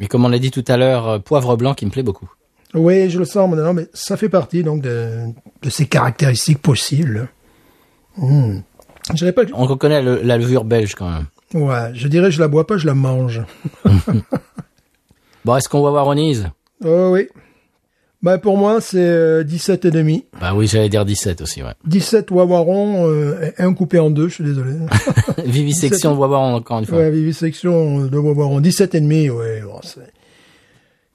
et comme on l'a dit tout à l'heure, euh, poivre blanc qui me plaît beaucoup. Oui, je le sens maintenant, mais ça fait partie donc de, de ces caractéristiques possibles. Je dirais pas On reconnaît le- la levure belge quand même. Ouais, je dirais je la bois pas, je la mange. Bon, est-ce qu'on va voir Ronise Oh oui. Bah pour moi c'est euh, 17 et demi. Bah oui, j'allais dire 17 aussi, ouais. 17 wawarons, euh, un coupé en deux, je suis désolé. Vivisection, on va voir encore une fois. ouais, vivisection de wawarons. 17 et demi, ouais. bon, c'est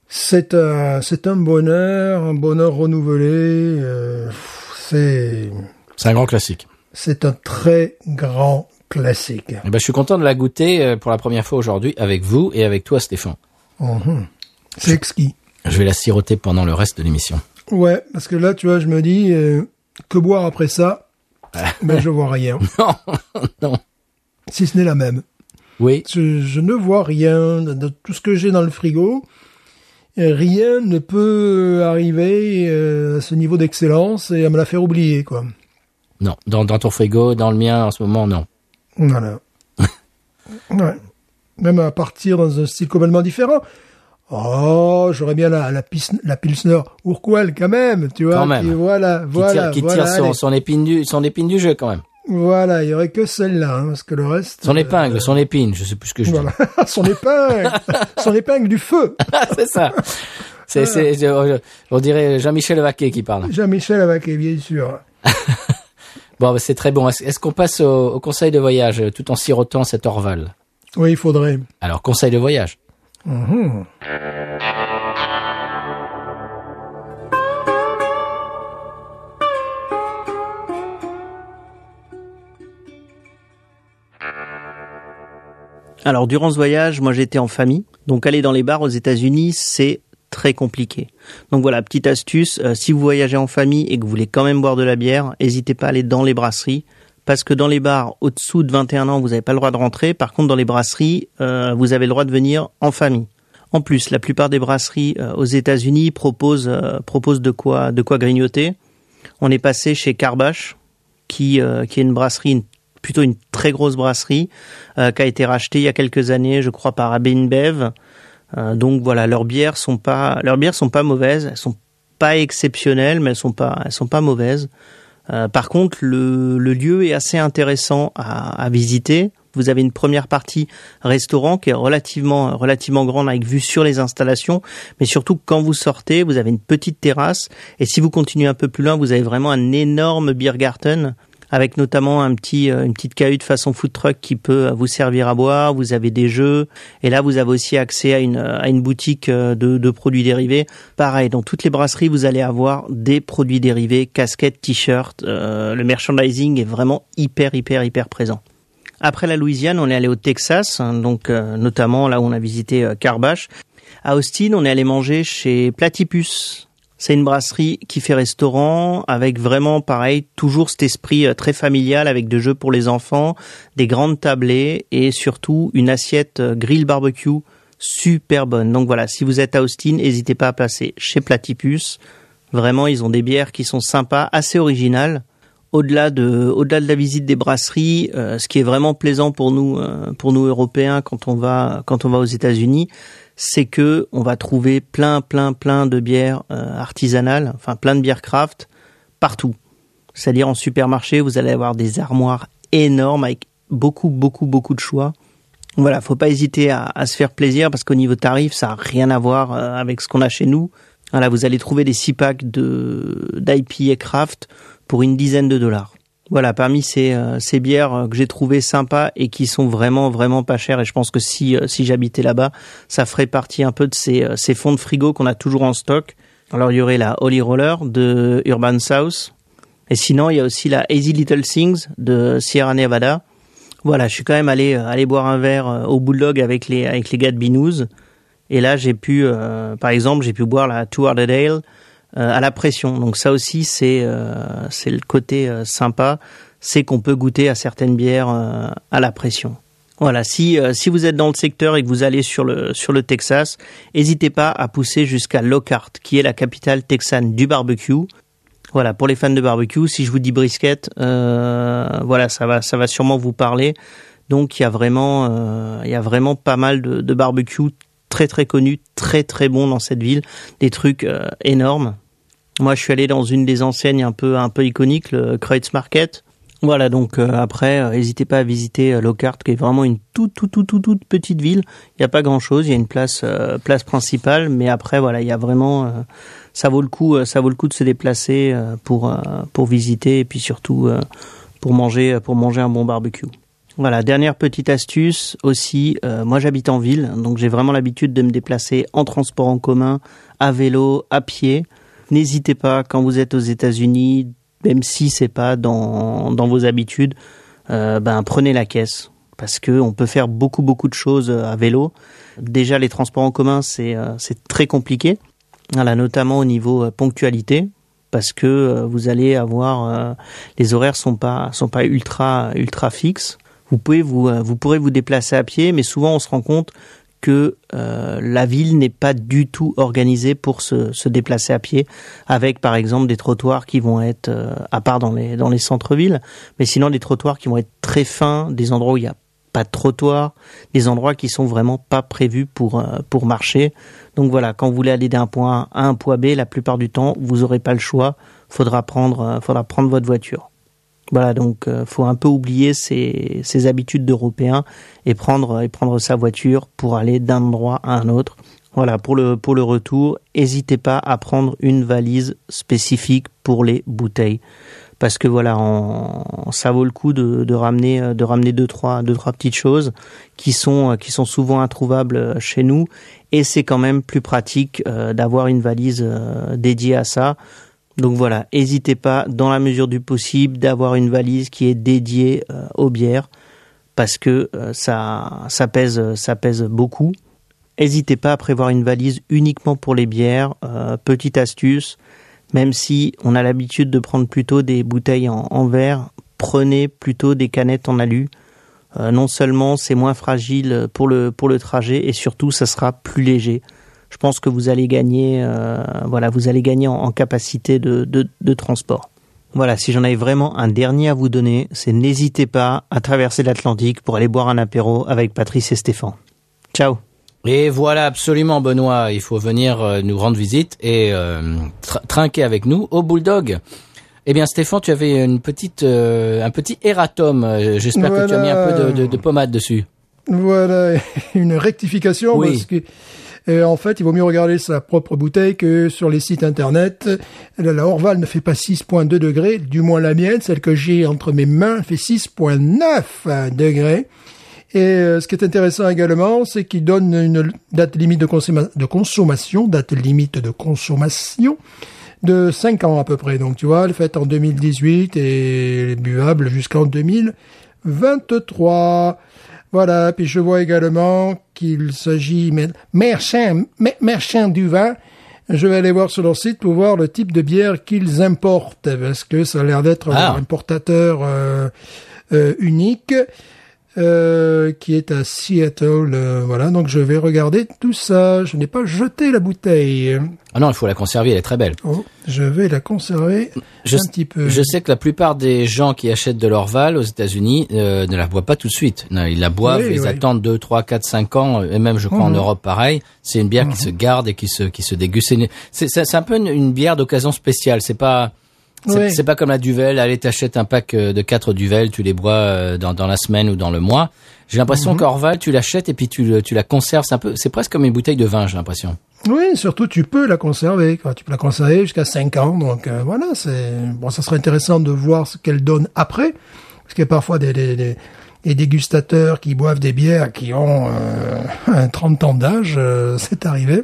c'est un, c'est un bonheur, un bonheur renouvelé. euh, c'est C'est un grand classique. c'est un très grand classique. Eh ben, je suis content de la goûter euh, pour la première fois aujourd'hui avec vous et avec toi, Stéphane. Mhm. C'est exquis. Je vais la siroter pendant le reste de l'émission. Ouais, parce que là, tu vois, je me dis, euh, que boire après ça Ben, je vois rien. Non, non. Si ce n'est la même. Oui, Je, je ne vois rien de, tout ce que j'ai dans le frigo. Rien ne peut arriver euh, à ce niveau d'excellence et à me la faire oublier, quoi. non. Dans, dans ton frigo, dans le mien en ce moment, non. Voilà. ouais. Même à partir dans un style complètement différent. Oh, j'aurais bien la, la, pis- la Pilsner Urquell quand même, tu vois. Quand même. qui- voilà, Qui voilà, tire, qui voilà, tire son, son épine du, son épine du jeu quand même. Voilà, il y aurait que celle-là, hein, parce que le reste. Son euh, épingle, son épine, je sais plus ce que je dis. Voilà, son épingle, son épingle du feu. c'est ça. C'est, c'est, je- on dirait Jean-Michel Vaquet qui parle. Jean-Michel Avaquet, bien sûr. Bon, bah, c'est très bon. Est-ce, qu'on passe au, au conseil de voyage tout en sirotant cet Orval? Oui, il faudrait. Alors, conseil de voyage. Mhm. Alors durant ce voyage, moi j'étais en famille, donc aller dans les bars aux États-Unis, c'est très compliqué. Donc voilà, petite astuce, euh, si vous voyagez en famille et que vous voulez quand même boire de la bière, n'hésitez pas à aller dans les brasseries, parce que dans les bars au-dessous de 21 ans, vous n'avez pas le droit de rentrer. Par contre, dans les brasseries, euh, vous avez le droit de venir en famille. En plus, la plupart des brasseries euh, aux États-Unis proposent euh, proposent de quoi de quoi grignoter. On est passé chez Carbache, qui euh, qui est une brasserie, une- plutôt une très grosse brasserie, euh, qui a été rachetée il y a quelques années, je crois, par AB InBev. Euh, donc voilà, leurs bières sont pas leurs bières sont pas mauvaises, elles sont pas exceptionnelles, mais elles sont pas elles sont pas mauvaises. Euh, par contre, le, le lieu est assez intéressant à, à visiter. Vous avez une première partie restaurant qui est relativement relativement grande avec vue sur les installations, mais surtout quand vous sortez, vous avez une petite terrasse. Et si vous continuez un peu plus loin, vous avez vraiment un énorme Biergarten avec notamment un petit euh, une petite cahute façon food truck qui peut vous servir à boire, vous avez des jeux et là vous avez aussi accès à une à une boutique euh, de, de produits dérivés. Pareil, dans toutes les brasseries, vous allez avoir des produits dérivés, casquettes, t-shirts, euh, le merchandising est vraiment hyper hyper hyper présent. Après la Louisiane, on est allé au Texas, hein, donc euh, notamment là où on a visité euh. À Austin, on est allé manger chez Platypus. C'est une brasserie qui fait restaurant avec vraiment pareil, toujours cet esprit euh, très familial avec des jeux pour les enfants, des grandes tablées et surtout une assiette euh, grill barbecue super bonne. Donc voilà, si vous êtes à Austin, n'hésitez pas à passer chez Platypus. Vraiment, ils ont des bières qui sont sympas, assez originales au-delà de au-delà de la visite des brasseries, euh, ce qui est vraiment plaisant pour nous pour nous Européens quand on va quand on va aux États-Unis, c'est que on va trouver plein plein plein de bières euh, artisanales, enfin plein de bières craft partout. C'est-à-dire en supermarché, vous allez avoir des armoires énormes avec beaucoup beaucoup beaucoup de choix. Voilà, faut pas hésiter à, à se faire plaisir parce qu'au niveau tarif, ça a rien à voir euh, avec ce qu'on a chez nous. Voilà, vous allez trouver des six packs de d'IPA craft pour une dizaine de dollars. Voilà, parmi ces, euh, ces bières euh, que j'ai trouvées sympas et qui sont vraiment vraiment pas chères, et je pense que si euh, si j'habitais là-bas, ça ferait partie un peu de ces, ces fonds de frigo qu'on a toujours en stock. Alors il y aurait la Holy Roller de Urban South, et sinon il y a aussi la Easy Little Things de Sierra Nevada. Voilà, je suis quand même allé aller boire un verre au Bulldog avec les avec les gars de Binous, et là j'ai pu, par exemple, j'ai pu boire la Two Hearted Ale euh, à la pression. Donc ça aussi c'est euh, c'est le côté euh, sympa, c'est qu'on peut goûter à certaines bières à la pression. Voilà, si si vous êtes dans le secteur et que vous allez sur le sur le Texas, n'hésitez pas à pousser jusqu'à Lockhart, qui est la capitale texane du barbecue. Voilà, pour les fans de barbecue, si je vous dis brisket, voilà, ça va ça va sûrement vous parler. Donc il y a vraiment y a vraiment pas mal de, de barbecue très très connus, très très bons dans cette ville, des trucs énormes. Moi, je suis allé dans une des enseignes un peu un peu iconiques, le Kreutz Market. Voilà, donc euh, après, euh, n'hésitez pas à visiter euh, Lockhart, qui est vraiment une toute toute toute toute, toute petite ville. Il n'y a pas grand chose, il y a une place euh, place principale, mais après voilà, il y a vraiment, ça vaut le coup, ça vaut le coup de se déplacer pour pour visiter et puis surtout pour manger pour manger un bon barbecue. Voilà, dernière petite astuce aussi. moi, j'habite en ville, donc j'ai vraiment l'habitude de me déplacer en transport en commun, à vélo, à pied. N'hésitez pas quand vous êtes aux États-Unis, même si c'est pas dans, vos habitudes, euh, ben prenez la caisse parce que on peut faire beaucoup beaucoup de choses euh, à vélo. Déjà les transports en commun c'est euh, c'est très compliqué. Voilà, notamment au niveau ponctualité parce que vous allez avoir les horaires sont pas sont pas ultra ultra fixes. Vous pouvez vous vous pourrez vous déplacer à pied mais souvent on se rend compte que euh, la ville n'est pas du tout organisée pour se, se, déplacer à pied, avec par exemple des trottoirs qui vont être, euh, à part dans les, dans les centres-villes, mais sinon des trottoirs qui vont être très fins, des endroits où il n'y a pas de trottoir, des endroits qui sont vraiment pas prévus pour, euh, pour marcher. Donc voilà, quand vous voulez aller d'un point A à un point B, la plupart du temps, vous n'aurez pas le choix, faudra prendre, faudra prendre votre voiture. Voilà, donc euh, faut un peu oublier ses, ses habitudes d'Européens et prendre et prendre sa voiture pour aller d'un endroit à un autre. Voilà, pour le pour le retour, n'hésitez pas à prendre une valise spécifique pour les bouteilles parce que voilà, ça vaut le coup de, de ramener de ramener deux trois deux trois petites choses qui sont qui sont souvent introuvables chez nous et c'est quand même plus pratique euh, d'avoir une valise euh, dédiée à ça donc voilà, n'hésitez pas, dans la mesure du possible, d'avoir une valise qui est dédiée euh, aux bières, parce que euh, ça, ça, pèse, beaucoup. N'hésitez pas à prévoir une valise uniquement pour les bières. Euh, petite astuce, même si on a l'habitude de prendre plutôt des bouteilles en, verre, prenez plutôt des canettes en alu. non seulement c'est moins fragile pour le, pour le trajet, et surtout ça sera plus léger je pense que vous allez gagner, euh, voilà, vous allez gagner en, capacité de, de, transport. Voilà, si j'en avais vraiment un dernier à vous donner, c'est n'hésitez pas à traverser l'Atlantique pour aller boire un apéro avec Patrice et Stéphane. Ciao. Et voilà, absolument, Benoît, il faut venir euh, nous rendre visite et euh, trinquer avec nous au Bulldog. Eh bien, Stéphane, tu avais une petite, un petit erratum. J'espère que tu as mis un peu de, de, pommade dessus. Voilà, une rectification oui. parce que en fait, il vaut mieux regarder sa propre bouteille que sur les sites internet. La Orval ne fait pas 6.2 degrés, du moins la mienne, celle que j'ai entre mes mains, fait 6.9 degrés. Et euh, ce qui est intéressant également, c'est qu'il donne une date limite de, consommation, date limite de consommation de 5 ans à peu près. Donc tu vois, elle fait en 2018 et buvable jusqu'en 2023. Voilà, puis je vois également qu'il s'agit merchand, merchand du vin. Je vais aller voir sur leur site pour voir le type de bière qu'ils importent, parce que ça a l'air d'être un ah. importateur euh, euh, unique. Euh, qui est à Seattle. Euh, voilà, donc je vais regarder tout ça. Je n'ai pas jeté la bouteille. Ah non, il faut la conserver, elle est très belle. Oh, je vais la conserver je, un petit peu. Je sais que la plupart des gens qui achètent de l'Orval aux États-Unis euh, ne la boivent pas tout de suite. Non, ils la boivent, ils attendent 2, 3, 4, 5 ans, et même je crois en mhm. Europe pareil. C'est une bière qui mhm. se garde et qui se, qui se déguste. C'est un peu une, une bière d'occasion spéciale. C'est pas c'est pas comme la Duvel. Allez, t'achètes un pack euh, de quatre Duvel, tu les bois euh, dans, dans la semaine ou dans le mois. J'ai l'impression mm qu'Orval, tu l'achètes et puis tu, tu la conserves. Un peu, c'est presque comme une bouteille de vin, j'ai l'impression. Oui, surtout tu peux la conserver. Quoi. Tu peux la conserver jusqu'à 5 ans. Donc euh, voilà, c'est bon. Ça serait intéressant de voir ce qu'elle donne après, parce qu'il y a parfois des, des, des, des dégustateurs qui boivent des bières qui ont euh, un 30 ans d'âge. euh, c'est arrivé.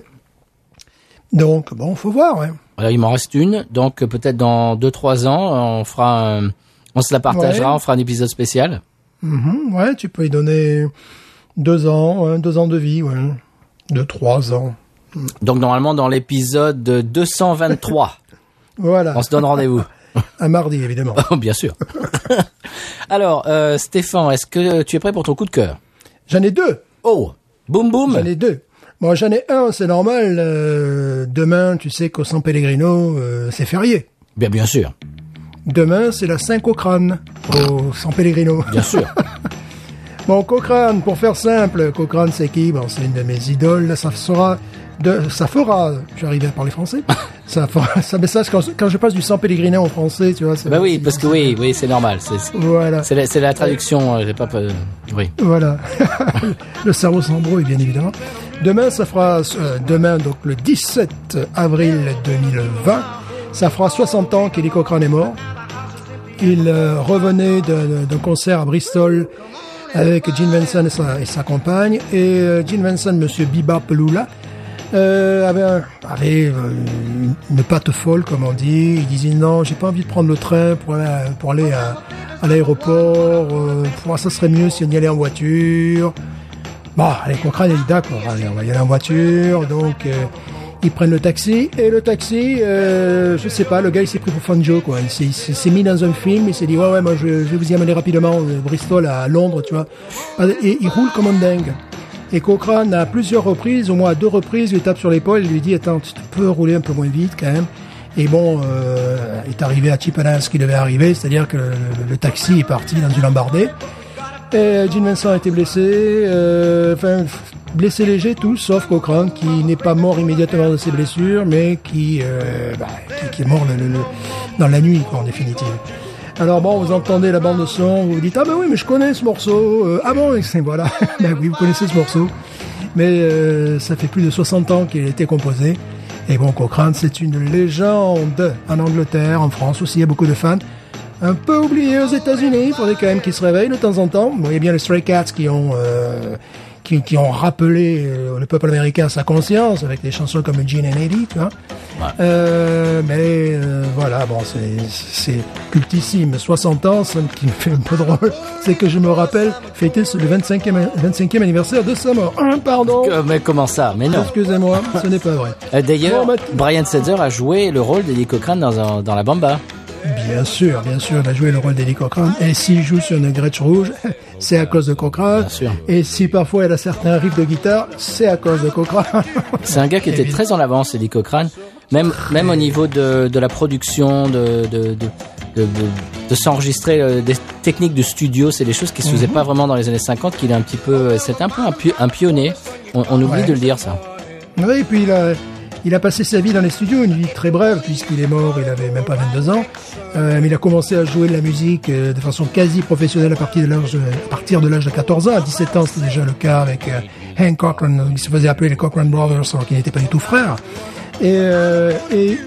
Donc bon, faut voir. Alors, il m'en reste une, donc peut-être dans 2-3 ans, on fera, un- on se la partagera, Ouais. on fera un épisode spécial. Mhm, ouais, tu peux y donner deux ans, deux ans de vie, ouais, deux trois ans. Donc normalement dans l'épisode 223, Voilà, on se donne rendez-vous. un mardi évidemment. Oh, Bien sûr. Alors, euh, Stéphane, est-ce que tu es prêt pour ton coup de cœur? J'en ai deux. Oh, boum boum. J'en ai deux. Bon, j'en ai un, c'est normal. euh, demain, tu sais qu'au San Pellegrino, euh, c'est férié. Bien, bien sûr, Demain, c'est la Saint-Cochrane au San Pellegrino. bien sûr. Bon, Cochrane, pour faire simple, Cochrane, c'est qui? Bon, c'est une de mes idoles. Ça sera de, ça fera. J'arrive à parler français. ça fera. Ça, mais ça, quand, quand je passe du San Pellegrino en français, tu vois. c'est- bah oui, parce que oui, oui, c'est normal. C'est Voilà. c'est la, traduction. euh, J'ai pas, pas- oui. Voilà. le cerveau s'embrouille, bien évidemment. Demain, ça fera, euh, demain, donc le 17 avril 2020, ça fera 60 ans qu'Eddie Cochrane est mort. Il euh, revenait d'un concert à Bristol avec Gene Vincent et sa, et sa compagne. Et euh, Gene Vincent, monsieur Biba Pelula, euh, avait, avait euh, une, patte folle, comme on dit. Il disait non, j'ai pas envie de prendre le train pour aller, à- pour aller à, à l'aéroport. Euh, ça serait mieux si on y allait en voiture. Bon, allez, Cochrane, il dit d'accord, allez, on va y aller en voiture. Donc, euh, ils prennent le taxi. Et le taxi, euh, je sais pas, le gars, il s'est pris pour Fanjo, quoi. Il s'est- mis dans un film, il s'est dit, ouais, ouais, moi, je, je vais vous y amener rapidement, de Bristol à Londres, tu vois. Et il roule comme un dingue. Et Cochrane, à plusieurs reprises, au moins à deux reprises, lui tape sur l'épaule et lui dit, attends, tu peux rouler un peu moins vite, quand même. Et bon, euh, est arrivé à Chippenham ce qui devait arriver, c'est-à-dire que le, le taxi est parti dans une embardée. Et Vincent a été blessé, euh, enfin blessé léger tout, sauf Cochrane qui n'est pas mort immédiatement de ses blessures, mais qui, euh, bah, qui, qui est mort le- le- le- dans la nuit, quoi, en définitive. Alors bon, vous entendez la bande de son, vous vous dites ah ben oui, mais je connais ce morceau. Euh, ah bon, et voilà, ben oui, vous connaissez ce morceau. Mais euh, ça fait plus de 60 ans qu'il a été composé. Et bon, Cochrane, c'est une légende en Angleterre, en France aussi, il y a beaucoup de fans un peu oublié aux États-Unis. Il faudrait quand même qu'ils se réveillent de temps en temps. Y a bien les Stray Cats qui ont euh, qui, qui ont rappelé euh, le peuple américain à sa conscience avec des chansons comme Gene and Eddie, tu vois. Euh, mais euh, voilà, bon, c'est c'est cultissime. 60 ans, ce qui me fait un peu drôle, c'est que je me rappelle fêter le 25e, 25e anniversaire de sa mort. Ah, pardon? Mais comment ça? Mais non. Excusez-moi, ce n'est pas vrai. Euh, D'ailleurs, Bon, Brian Setzer a joué le rôle d'Eddie Cochrane dans, un- dans la Bamba. Bien sûr, bien sûr, il a joué le rôle d'Eddie Cochrane. Et s'il joue sur une Gretsch rouge, c'est à cause de Cochrane. Bien sûr. Et si parfois il a certains riffs de guitare, c'est à cause de Cochrane. C'est un gars qui était très en avance, Eddie Cochrane. Même, même au niveau de, de la production, de, de, de, s'enregistrer, euh, des techniques de studio, c'est des choses qui se faisaient pas vraiment dans les années 50, qu'il est un petit peu, euh, c'est un peu un, pi- un pionnier. On, on oublie Ouais. de le dire, ça. oui, et puis il a, il a passé sa vie dans les studios, une vie très brève, puisqu'il est mort, il avait même pas 22 ans. Euh, mais il a commencé à jouer de la musique euh, de façon quasi professionnelle à partir de l'âge, à de de 14 ans. À 17 ans, c'était déjà le cas avec euh, Hank Cochran, qui se faisait appeler les Cochran Brothers, alors qu'ils n'étaient pas du tout frères. Et, euh, et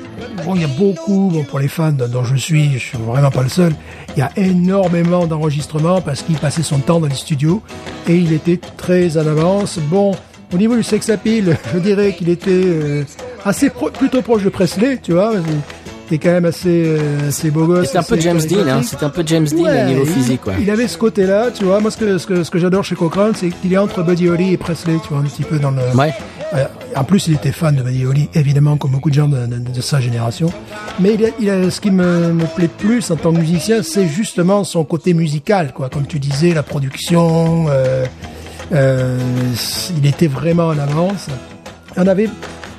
bon, il y a beaucoup, bon, pour les fans dont je suis, je suis vraiment pas le seul, il y a énormément d'enregistrements parce qu'il passait son temps dans les studios et il était très en avance. Bon, au niveau du sex appeal, je dirais qu'il était euh, assez pro- plutôt proche de Presley, tu vois. Il était quand même assez, euh, assez beau gosse. C'est un peu James Dean, hein. C'est un peu James Dean Ouais, au niveau il- physique, ouais. Il avait ce côté-là, tu vois. Moi, ce que, ce que, ce que j'adore chez Cochrane, c'est qu'il est entre Buddy Holly et Presley, tu vois, un petit peu dans le. Ouais. Euh, en plus, il était fan de Buddy Holly, évidemment, comme beaucoup de gens de, de- de sa génération. Mais il a, il a- ce qui me, me plaît plus en tant que musicien, c'est justement son côté musical, quoi. Comme tu disais, la production. euh, euh, il était vraiment en avance. On avait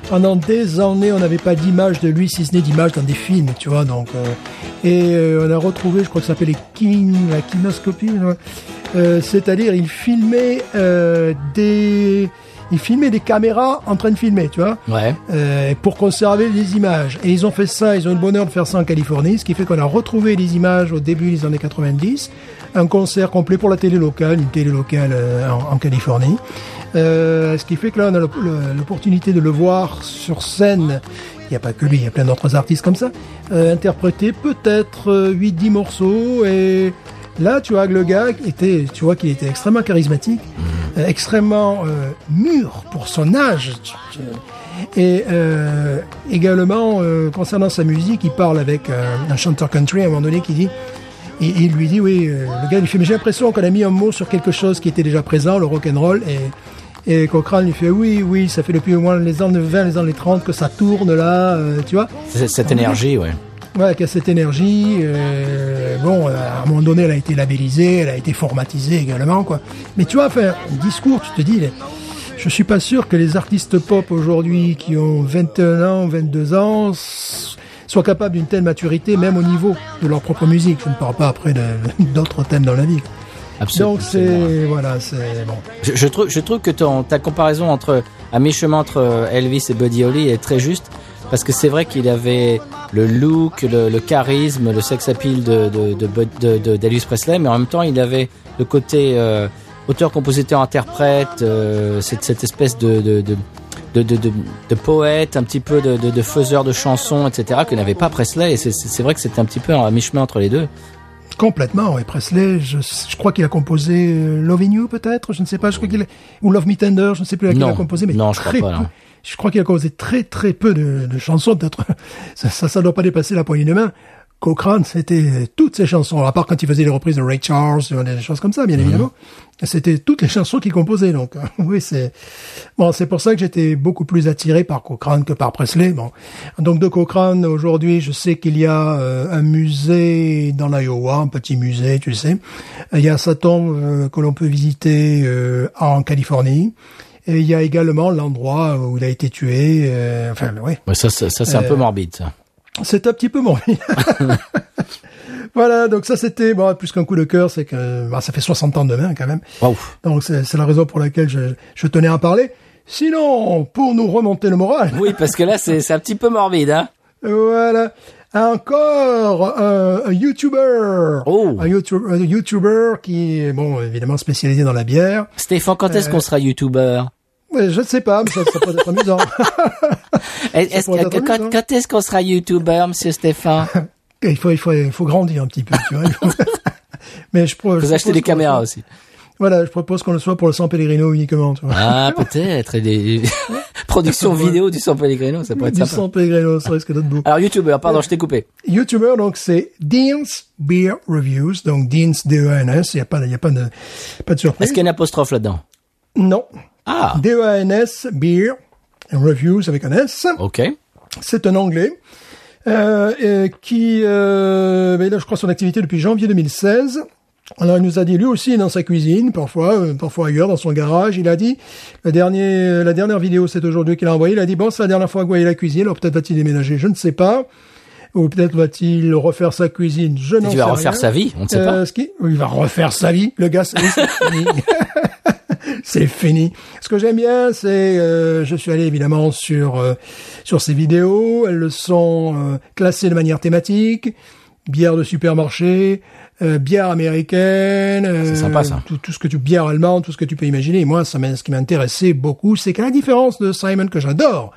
pendant des années, on n'avait pas d'image de lui, si ce n'est d'image dans des films, tu vois. Donc, euh, et euh, on a retrouvé, je crois que ça s'appelait kin, la kinoscopie. Euh, C'est-à-dire, il filmait euh, des, ils filmaient des caméras en train de filmer, tu vois, Ouais. euh, pour conserver les images. Et ils ont fait ça, ils ont eu le bonheur de faire ça en Californie, ce qui fait qu'on a retrouvé les images au début des années 90, un concert complet pour la télé locale, une télé locale euh, en, Californie. Euh, ce qui fait que là, on a l'opportunité de le voir sur scène. Il n'y a pas que lui, il y a plein d'autres artistes comme ça, euh, interpréter peut-être euh, 8-10 morceaux. Et là, tu vois que le gars était, tu vois qu'il était extrêmement charismatique, euh, extrêmement euh, mûr pour son âge. Et euh, également, euh, concernant sa musique, il parle avec euh, un chanteur country à un moment donné qui dit, et il lui dit, oui, euh, le gars lui fait, mais j'ai l'impression qu'on a mis un mot sur quelque chose qui était déjà présent, le rock and roll, et, et Cochrane lui fait, oui, oui, ça fait depuis au moins les années 20, les années 30 que ça tourne là, euh, tu vois. C'est- Cette énergie, ouais. Ouais, qui a cette énergie. euh, bon, à un moment donné, elle a été labellisée, elle a été formatisée également, quoi. Mais tu vois, enfin, discours, tu te dis, je suis pas sûr que les artistes pop aujourd'hui qui ont 21 ans, 22 ans, soient capables d'une telle maturité, même au niveau de leur propre musique. Je ne parle pas après d'autres thèmes dans la vie. Absolument. Donc c'est, voilà, c'est bon. Je, je trouve, je trouve que ton, ta comparaison entre à mi-chemin entre euh, Elvis et Buddy Holly est très juste parce que c'est vrai qu'il avait le look, le, le charisme, le sex appeal de de, d'Elvis Presley, mais en même temps il avait le côté euh, auteur, compositeur, interprète, euh, cette, cette espèce de de, de de, de, de, de poète, un petit peu de, de, de faiseur de chansons, etc., que n'avait pas Presley. Et c'est, vrai que c'était un petit peu à mi-chemin entre les deux. Complètement, et Presley, je, je crois qu'il a composé euh, Loving You peut-être, je ne sais pas, je crois qu'il ou Love Me Tender, je ne sais plus laquelle il a composé, mais Non, je crois très pas, peu. non. Je crois qu'il a composé très très peu de, de chansons, peut-être ça, ça, ça doit pas dépasser la poignée de main. Cochrane, c'était toutes ses chansons, à part quand il faisait les reprises de Ray Charles, des choses comme ça, bien évidemment. C'était toutes les chansons qu'il composait, donc oui, c'est bon, c'est pour ça que j'étais beaucoup plus attiré par Cochrane que par Presley. Bon, donc de Cochrane aujourd'hui, je sais qu'il y a euh, un musée dans l'Iowa, un petit musée, tu sais. Il y a sa tombe euh, que l'on peut visiter euh, en Californie. Et il y a également l'endroit où il a été tué. euh, enfin, ouais, Ouais, ça, ça, ça, c'est un peu morbide, ça. C'est un petit peu morbide. voilà, donc ça c'était bon, plus qu'un coup de cœur, c'est que bah, ça fait 60 ans demain quand même. Waouh. Donc c'est la raison pour laquelle je, je tenais à en parler. Sinon, pour nous remonter le moral, Oui, parce que là, c'est, un petit peu morbide, hein. voilà, encore un, un YouTuber, Oh. un, YouTube, un YouTuber qui est bon évidemment spécialisé dans la bière. Stéphane, quand est-ce qu'on sera youtubeur Ouais, je ne sais pas, mais ça, ça peut être amusant. Est- est-ce pourrait être quand, amusant. quand est-ce qu'on sera youtubeur, monsieur Stéphane il faut, il faut, il faut grandir un petit peu, tu vois. Il faut- mais je, Vous achetez des caméras aussi. Voilà, je propose qu'on le soit pour le San Pellegrino uniquement, tu vois. Ah, peut-être. Des productions vidéo du San Pellegrino, ça pourrait être du sympa. San Pellegrino, ça risque d'être beau. Alors, youtubeur, pardon, je t'ai coupé. YouTuber, donc c'est Dean's Beer Reviews, donc Dean's D-E-A-N-S, il n'y a pas, il y a pas de, pas de surprise. Est-ce qu'il y a une apostrophe là-dedans? Non. Ah, D-E-A-N-S, Beer Reviews avec un S. ok. C'est un Anglais. Euh, euh, qui, euh, ben, il a, je crois, son activité depuis janvier 2016. Alors, il nous a dit, lui aussi, dans sa cuisine, parfois, euh, parfois ailleurs, dans son garage, il a dit, le dernier, la dernière vidéo, c'est aujourd'hui qu'il a envoyé, il a dit, bon, c'est la dernière fois que vous voyez la cuisine, alors peut-être va-t-il déménager, je ne sais pas. Ou peut-être va-t-il refaire sa cuisine, je n'en sais Il va rien. refaire sa vie, on ne sait Euh, pas. ce qui, il va refaire sa vie. Le gars, c'est c'est fini. Ce que j'aime bien, c'est, euh, je suis allé évidemment sur euh, sur ces vidéos. Elles sont euh, classées de manière thématique. Bière de supermarché, euh, bière américaine, euh, C'est sympa, ça. Tout, tout ce que tu bière allemande, tout ce que tu peux imaginer. Et moi, ça m'a- ce qui m'intéressait beaucoup, c'est qu'à la différence de Simon que j'adore,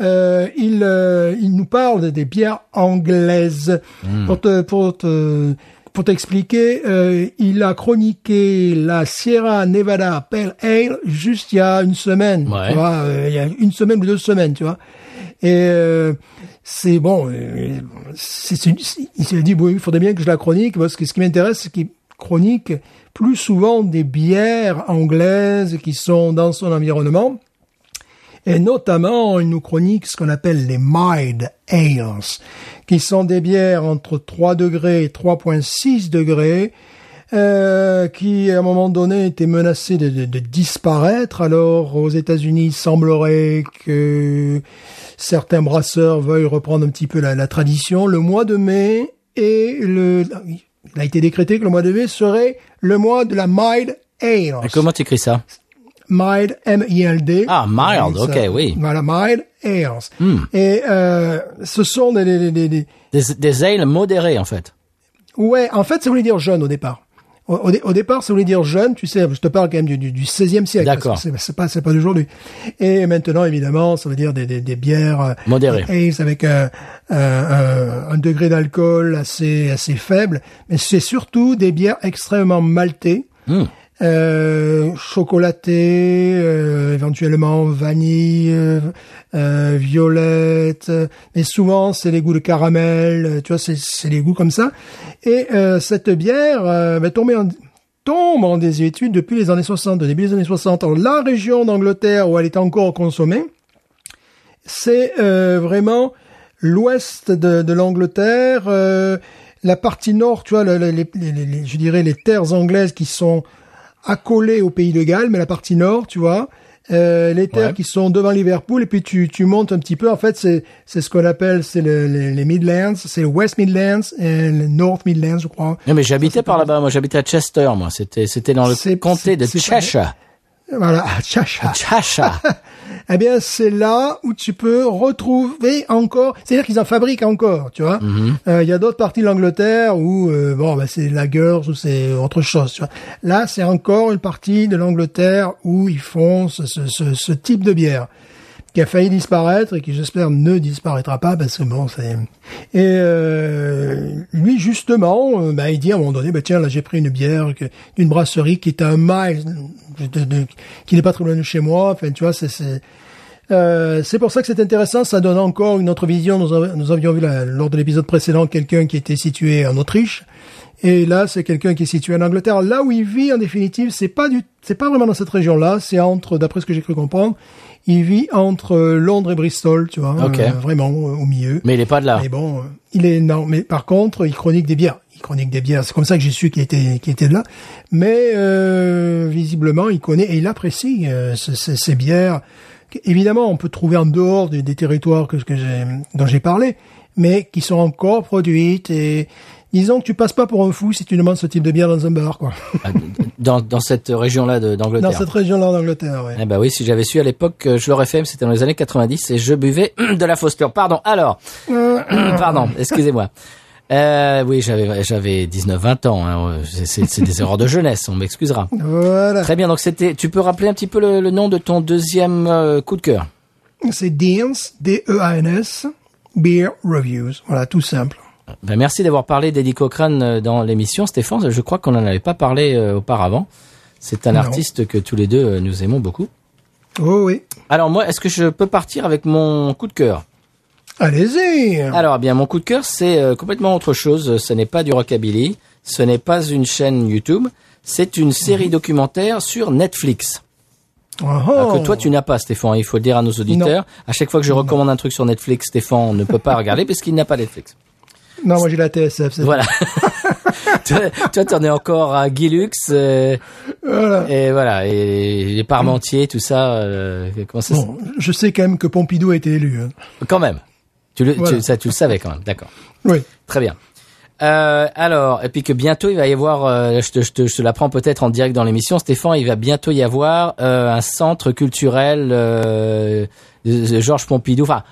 euh, il euh, il nous parle des bières anglaises. Hmm. Pour te pour te pour t'expliquer, euh, il a chroniqué la Sierra Nevada Pale Ale juste il y a une semaine. Ouais. Tu vois, euh, il y a une semaine ou deux semaines, tu vois. Et euh, c'est bon. euh, c'est- il s'est dit, bon, il faudrait bien que je la chronique parce que ce qui m'intéresse, c'est qu'il chronique plus souvent des bières anglaises qui sont dans son environnement. Et notamment, il nous chronique ce qu'on appelle les mild ales, qui sont des bières entre 3 degrés et 3,6 degrés, euh, qui à un moment donné étaient menacées de, disparaître. Alors aux États-Unis, il semblerait que certains brasseurs veuillent reprendre un petit peu la, la tradition. Le mois de mai et le, il a été décrété que le mois de mai serait le mois de la mild ale. Et comment t'écris ça? Mild, M-I-L-D. Ah, mild, ok, oui. Hmm. Voilà, mild ales. Et euh, ce sont des, des, des- des- Des, des ales modérées, en fait. Ouais, en fait, ça voulait dire jeune au départ. Au, au dé- au départ, ça voulait dire jeune, tu sais, je te parle quand même du, du, du 16e siècle. D'accord. C'est pas, c'est pas d'aujourd'hui. Et maintenant, évidemment, ça veut dire des, des, des bières euh, Modérées. des ales avec un, un, un- un degré d'alcool assez, assez faible. Mais c'est surtout des bières extrêmement maltées. Hmm. Euh, chocolaté, euh, éventuellement vanille, euh, euh, violette, mais souvent c'est les goûts de caramel, euh, tu vois, c'est les goûts comme ça. Et euh, cette bière va tomber en tombe en désuétude depuis les années 60, au début des années 60. Alors, la région d'Angleterre où elle est encore consommée, c'est vraiment l'ouest de, de l'Angleterre, la partie nord, tu vois, le- le- les, les- les- les- je dirais les terres anglaises qui sont accolées au pays de Galles, mais la partie nord, tu vois, euh, les terres Ouais. qui sont devant Liverpool, et puis tu, tu montes un petit peu. En fait, c'est c'est ce qu'on appelle c'est le- les, les Midlands, c'est le West Midlands et le North Midlands, je crois. Non, mais j'habitais par là-bas. Moi, j'habitais à Chester, moi. C'était, c'était dans le comté de Cheshire. Voilà, Cheshire. Cheshire. eh bien, c'est là où tu peux retrouver encore. C'est-à-dire qu'ils en fabriquent encore, tu vois. Euh, Il y a d'autres parties de l'Angleterre où euh, bon, bah, c'est lagers ou c'est autre chose. Tu vois. Là, c'est encore une partie de l'Angleterre où ils font ce, ce, ce, ce type de bière qui a failli disparaître et qui j'espère ne disparaîtra pas parce que bon c'est et euh, lui justement euh, bah, il dit à un moment donné bah tiens là j'ai pris une bière d'une brasserie qui est à un mile qui n'est pas très loin de chez moi enfin tu vois c'est c'est euh, c'est pour ça que c'est intéressant, ça donne encore une autre vision. Nous, av- nous avions vu la- lors de l'épisode précédent quelqu'un qui était situé en Autriche, et là c'est quelqu'un qui est situé en Angleterre. Là où il vit en définitive, c'est pas du, c'est pas vraiment dans cette région-là. C'est entre, d'après ce que j'ai cru comprendre, il vit entre Londres et Bristol, tu vois, Ok. euh, vraiment euh, au milieu. Mais il est pas de là. Mais bon, euh, il est non. Mais par contre, il chronique des bières. Il chronique des bières. C'est comme ça que j'ai su qu'il était, qu'il était de là. Mais euh, visiblement, il connaît et il apprécie euh, ce- ce- ces bières. Évidemment, on peut trouver en dehors des, des territoires que, que dont j'ai parlé, mais qui sont encore produites et disons que tu passes pas pour un fou si tu demandes ce type de bière dans un bar, quoi. Ah, Dans, dans cette région-là de- Dans d'Angleterre. cette région-là d'Angleterre, ouais. Eh ben oui, si j'avais su à l'époque, euh, je l'aurais fait, mais c'était dans les années 90 et je buvais de la Foster. Pardon. Alors, pardon, excusez-moi. Euh, oui, j'avais j'avais 19-20 ans. Hein. C'est- des erreurs de jeunesse, on m'excusera. Voilà. Très bien. Donc c'était. Tu peux rappeler un petit peu le, le nom de ton deuxième euh, coup de cœur? C'est Deans, D-E-A-N-S, Beer Reviews. Voilà, tout simple. Ben, merci d'avoir parlé d'Eddie Cochrane euh, dans l'émission, Stéphane. Je crois qu'on n'en avait pas parlé euh, auparavant. C'est un Non. artiste que tous les deux euh, nous aimons beaucoup. Oh oui. Alors moi, est-ce que je peux partir avec mon coup de cœur? Allez-y. Alors bien, mon coup de cœur, c'est complètement autre chose. Ce n'est pas du rockabilly, ce n'est pas une chaîne YouTube, c'est une série documentaire sur Netflix. Oh, Alors oh. que toi, tu n'as pas, Stéphane. Il faut le dire à nos auditeurs. À chaque fois que je recommande un truc sur Netflix, Stéphane ne peut pas regarder parce qu'il n'a pas Netflix. Non, moi j'ai la TSF. Voilà. toi, t'en es encore à Gilux, euh, Voilà. et voilà, et les Parmentiers, tout ça. euh, comment ça Bon, je sais quand même que Pompidou a été élu. hein. Quand même. Tu le, tu- ça, tu le savais quand même. D'accord. Oui. Très bien. Euh, alors, et puis que bientôt il va y avoir, euh, je te, je te, je te l'apprends peut-être en direct dans l'émission, Stéphane, il va bientôt y avoir euh, un centre culturel euh, Georges Pompidou. Enfin,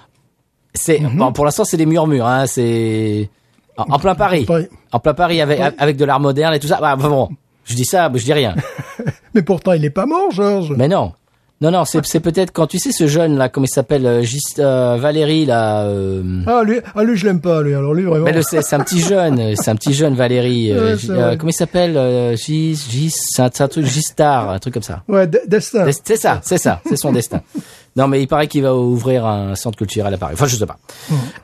c'est bon, pour l'instant c'est des murmures, hein, c'est en, en plein Paris, Paris. en plein Paris avec avec de l'art moderne et tout ça. Bah, bon, je dis ça, je dis rien. Mais pourtant, il est pas mort, Georges. Mais non. Non, non, c'est c'est peut-être quand tu sais ce jeune là, comment il s'appelle, euh, Gis- euh, Valérie là. euh, Ah, lui, ah, lui, je l'aime pas, lui. Alors, lui, vraiment. Mais le c'est c'est un petit jeune, c'est un petit jeune Valérie. euh, Ouais, G- euh, comment il s'appelle euh, Gis, Gis, c'est un, c'est un truc Gistar, un truc comme ça. Ouais, de- destin. C'est ça, c'est ça, c'est son destin. Non, mais il paraît qu'il va ouvrir un centre culturel à Paris. Enfin, je sais pas.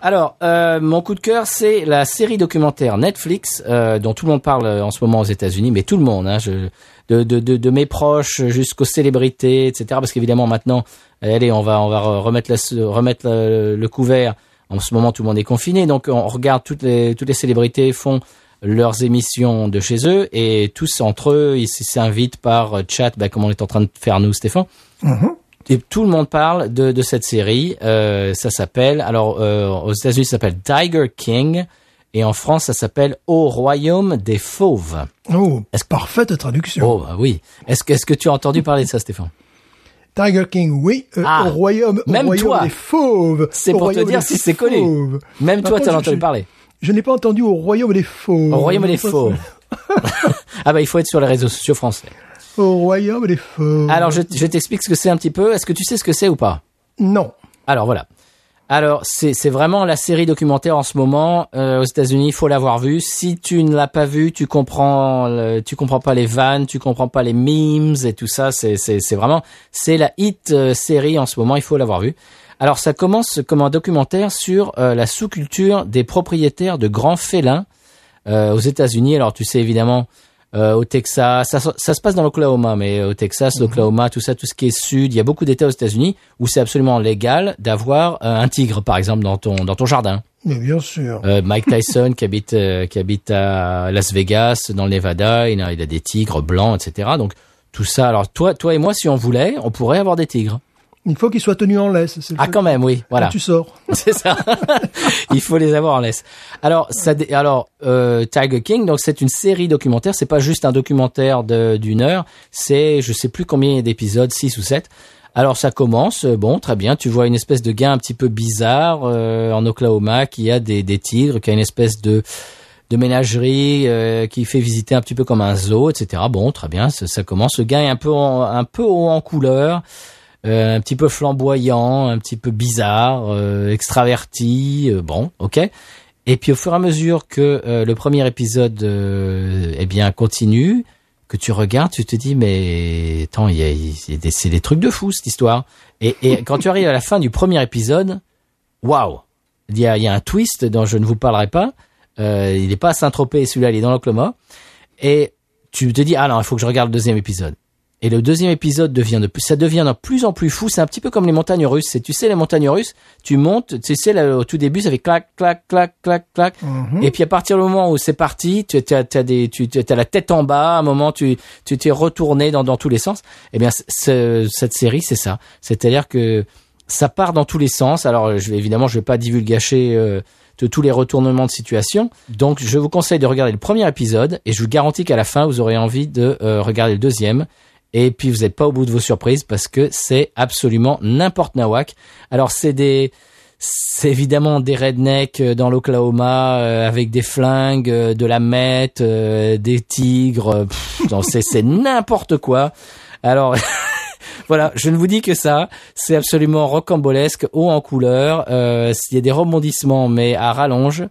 Alors, euh, mon coup de cœur, c'est la série documentaire Netflix euh, dont tout le monde parle euh, en ce moment aux États-Unis, mais tout le monde, hein, je, de, de, de, de mes proches jusqu'aux célébrités, etc. Parce qu'évidemment, maintenant, allez, on va on va re- remettre la- remettre le, le couvert. En ce moment, tout le monde est confiné, donc on regarde toutes les toutes les célébrités font leurs émissions de chez eux et tous entre eux ils s'invitent par chat, bah, comme on est en train de faire nous, Stéphane? Et tout le monde parle de, de cette série. Euh, ça s'appelle, alors euh, aux États-Unis, ça s'appelle Tiger King, et en France, ça s'appelle Au Royaume des Fauves. Oh, parfaite traduction. Oh bah oui. Est-ce que est-ce que tu as entendu parler de ça, Stéphane? Tiger King, oui, euh, Ah, au royaume, au même royaume toi. des fauves. C'est pour te dire si c'est connu. Même Par toi, t'en as entendu parler. Je n'ai pas entendu au royaume des fauves. Au royaume des fauves. ah bah il faut être sur les réseaux sociaux français. Au royaume des fauves. Alors je, je t'explique ce que c'est un petit peu. Est-ce que tu sais ce que c'est ou pas? Non. Alors voilà. Alors c'est vraiment la série documentaire en ce moment euh, aux États-Unis. Il faut l'avoir vue. Si tu ne l'as pas vue, tu comprends le- tu comprends pas les vannes, tu comprends pas les memes et tout ça. C'est vraiment c'est la hit euh, série en ce moment. Il faut l'avoir vue. Alors ça commence comme un documentaire sur euh, la sous-culture des propriétaires de grands félins euh, aux États-Unis. Alors tu sais évidemment euh, au Texas, ça, ça se passe dans l'Oklahoma, mais au Texas, l'Oklahoma, tout ça, tout ce qui est sud, il y a beaucoup d'États aux États-Unis où c'est absolument légal d'avoir euh, un tigre, par exemple, dans ton dans ton jardin. Mais bien sûr. Euh, Mike Tyson qui habite euh, qui habite à Las Vegas, dans le Nevada, il a, il a des tigres blancs, etc. Donc tout ça. Alors toi, toi et moi, si on voulait, on pourrait avoir des tigres. Il faut qu'il soit tenu en laisse. Ah, fait. quand même, oui. Voilà. Quand tu sors. c'est ça. Il faut les avoir en laisse. Alors, ça, alors euh, Tiger King, donc c'est une série documentaire. C'est pas juste un documentaire d'une heure. C'est, je sais plus combien d'épisodes, six ou sept. Alors ça commence, euh, bon, très bien. Tu vois une espèce de gars un petit peu bizarre euh, en Oklahoma qui a des, des tigres, qui a une espèce de de ménagerie euh, qui fait visiter un petit peu comme un zoo, etc. Bon, très bien, ça, ça commence. Le gars est un peu en, un peu haut en couleur, euh, un petit peu flamboyant, un petit peu bizarre, euh, extraverti. euh, bon, ok. Et puis au fur et à mesure que le premier épisode, eh bien, continue, que tu regardes, tu te dis mais attends, il y a, y a des, c'est des trucs de fou cette histoire. Et, et quand tu arrives à la fin du premier épisode, waouh, il y a, y a un twist dont je ne vous parlerai pas. Il n'est pas à Saint-Tropez, celui-là, il est dans l'Oklahoma. Et tu te dis, ah non, il faut que je regarde le deuxième épisode. Et le deuxième épisode devient de plus, ça devient de plus en plus fou. C'est un petit peu comme les montagnes russes. C'est, tu sais, les montagnes russes, tu montes, tu sais, là, au tout début, ça fait clac, clac, clac, clac, clac. Et puis à partir du moment où c'est parti, tu as, t'as des, tu as la tête en bas. À un moment, tu, tu t'es retourné dans, dans tous les sens. Eh bien, cette série, c'est ça. C'est-à-dire que ça part dans tous les sens. Alors, je vais, évidemment, je vais pas divulgacher euh, de tous les retournements de situation. Donc, je vous conseille de regarder le premier épisode et je vous garantis qu'à la fin, vous aurez envie de euh, regarder le deuxième. Et puis, vous n'êtes pas au bout de vos surprises parce que c'est absolument n'importe nawak. Alors, c'est des, c'est évidemment des rednecks euh, dans l'Oklahoma euh, avec des flingues, euh, de la meth, euh, des tigres. c'est n'importe quoi. Alors. Voilà, je ne vous dis que ça. C'est absolument rocambolesque, haut en couleur. Il y a des rebondissements, mais à rallonge.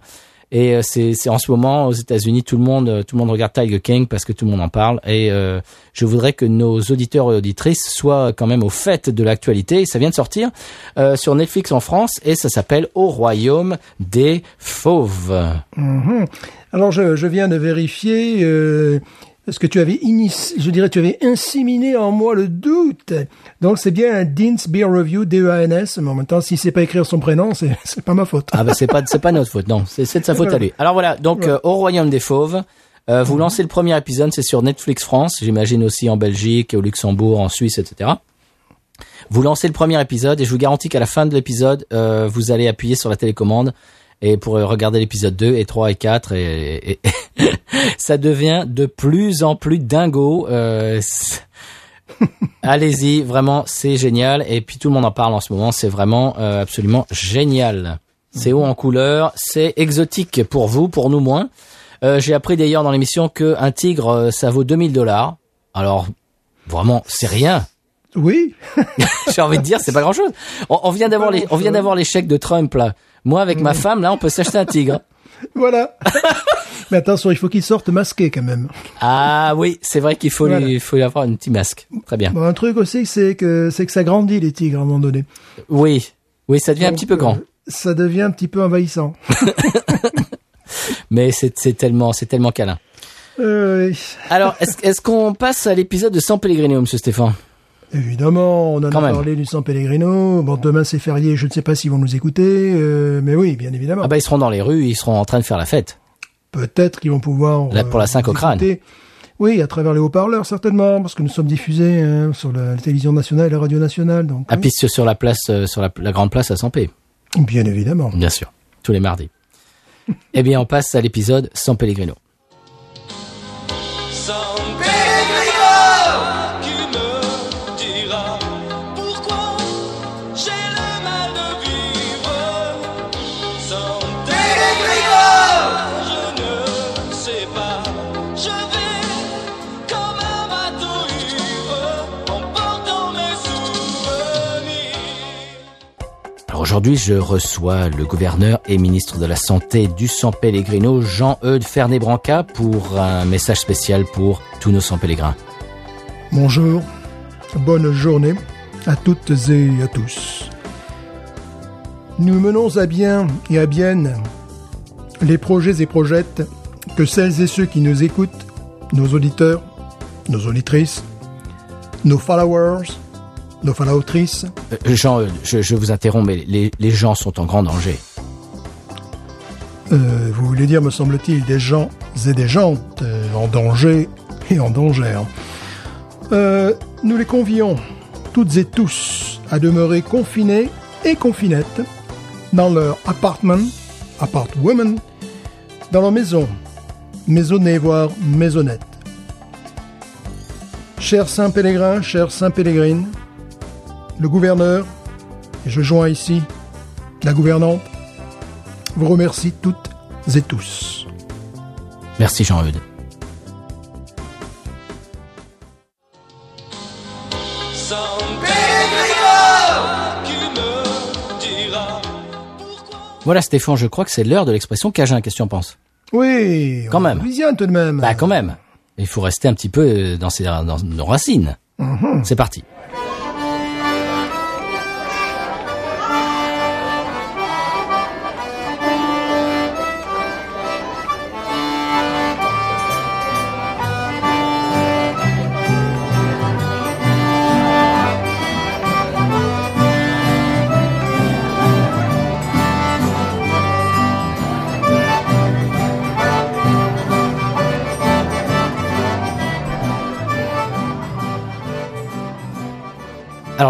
Et euh, c'est c'est en ce moment aux États-Unis, tout le monde, euh, tout le monde regarde Tiger King parce que tout le monde en parle. Et euh, je voudrais que nos auditeurs et auditrices soient quand même au fait de l'actualité. Ça vient de sortir euh, sur Netflix en France et ça s'appelle Au royaume des fauves. Mhm. Alors, je, je viens de vérifier. Euh, parce que tu avais je dirais, tu avais inséminé en moi le doute. Donc, c'est bien un Dean's Beer Review, D-E-A-N-S. Mais en même temps, si c'est pas écrire son prénom, c'est, c'est pas ma faute. Ah bah c'est pas c'est pas notre faute, non, c'est c'est de sa faute à lui. Alors voilà, donc euh, au royaume des fauves, euh, vous lancez le premier épisode, c'est sur Netflix France, j'imagine aussi en Belgique, au Luxembourg, en Suisse, etc. Vous lancez le premier épisode et je vous garantis qu'à la fin de l'épisode, euh, vous allez appuyer sur la télécommande et pour regarder l'épisode 2 et 3 et 4 et, ça devient de plus en plus dingo. Euh, Allez-y, vraiment, c'est génial. Et puis tout le monde en parle en ce moment. C'est vraiment euh, absolument génial. C'est haut en couleur, c'est exotique pour vous, pour nous moins. Euh, J'ai appris d'ailleurs dans l'émission que un tigre, ça vaut 2000 dollars. Alors, vraiment, c'est rien. Oui. J'ai envie de dire, c'est pas grand chose. On, on vient d'avoir les, on vient d'avoir les chèques de Trump là. Moi, avec ma femme, là, on peut s'acheter un tigre. voilà. Mais attention, il faut qu'il sorte masqué quand même. Ah oui, c'est vrai qu'il faut Voilà. lui, il faut lui avoir un petit masque. Très bien. Bon, un truc aussi, c'est que, c'est que ça grandit, les tigres, à un moment donné. Oui, oui, ça devient un petit peu grand. euh, ça devient un petit peu envahissant. Mais c'est c'est tellement, c'est tellement câlin. Euh, Alors, est-ce est-ce qu'on passe à l'épisode de San Pellegrino, Monsieur Stéphane? Évidemment, on en Quand a même. parlé du San Pellegrino. Bon, demain c'est férié, je ne sais pas s'ils vont nous écouter, euh, mais oui, bien évidemment. Ah bah ils seront dans les rues, ils seront en train de faire la fête. Peut-être qu'ils vont pouvoir... Là, pour la Saint nous Cochrane. écouter. Oui, à travers les haut-parleurs, certainement, parce que nous sommes diffusés hein, sur la, la télévision nationale et la radio nationale. Donc, À oui, piste sur la place, euh, sur la, la grande place à Sampé, bien évidemment. bien sûr, tous les mardis. eh bien, on passe à l'épisode San Pellegrino. Aujourd'hui, je reçois le gouverneur et ministre de la Santé du San Pellegrino, Jean-Eudes Fernet-Branca, pour un message spécial pour tous nos San Pellegrins. Bonjour, bonne journée à toutes et à tous. Nous menons à bien et à bien les projets et projettes que celles et ceux qui nous écoutent, nos auditeurs, nos auditrices, nos followers, nos followtrices, Euh, Jean, euh, je, je vous interromps, mais les, les gens sont en grand danger. euh, vous voulez dire, me semble-t-il, des gens et des euh, en danger et en danger. nous les convions, toutes et tous, à demeurer confinés et confinettes dans leur appartement, apart women, dans leur maison, maisonnée, voire maisonnette. Chers Saint-Pélégrin, chers Saint-Pélégrine, le gouverneur, et je joins ici la gouvernante, vous remercie toutes et tous. Merci Jean-Eudes. Voilà Stéphane, je crois que c'est l'heure de l'expression Cajun, qu'est-ce que tu en penses? Oui, Quand on même. Louisiane tout de même. Bah quand même, il faut rester un petit peu euh, dans, ses, dans nos racines. C'est parti.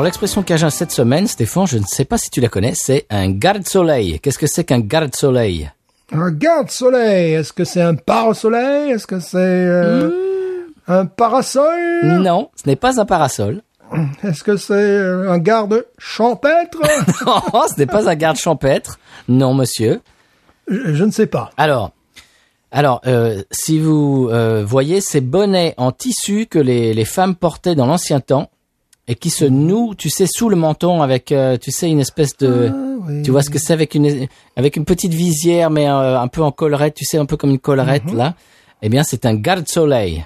L'expression Cajun cette semaine, Stéphane, je ne sais pas si tu la connais, c'est un garde-soleil. Qu'est-ce que c'est qu'un garde-soleil Un garde-soleil, est-ce que c'est un parasoleil Est-ce que c'est euh, un parasol? Non, ce n'est pas un parasol. Est-ce que c'est euh, un garde champêtre? Non, ce n'est pas un garde champêtre. Non, monsieur. je, je ne sais pas. Alors, alors, euh, si vous euh, voyez ces bonnets en tissu que les, les femmes portaient dans l'ancien temps et qui se nouent, tu sais, sous le menton avec, euh, tu sais, une espèce de, Ah, oui. tu vois ce que c'est avec une avec une petite visière mais euh, un peu en collerette, tu sais, un peu comme une collerette Mhm. là. Eh bien, c'est un garde-soleil.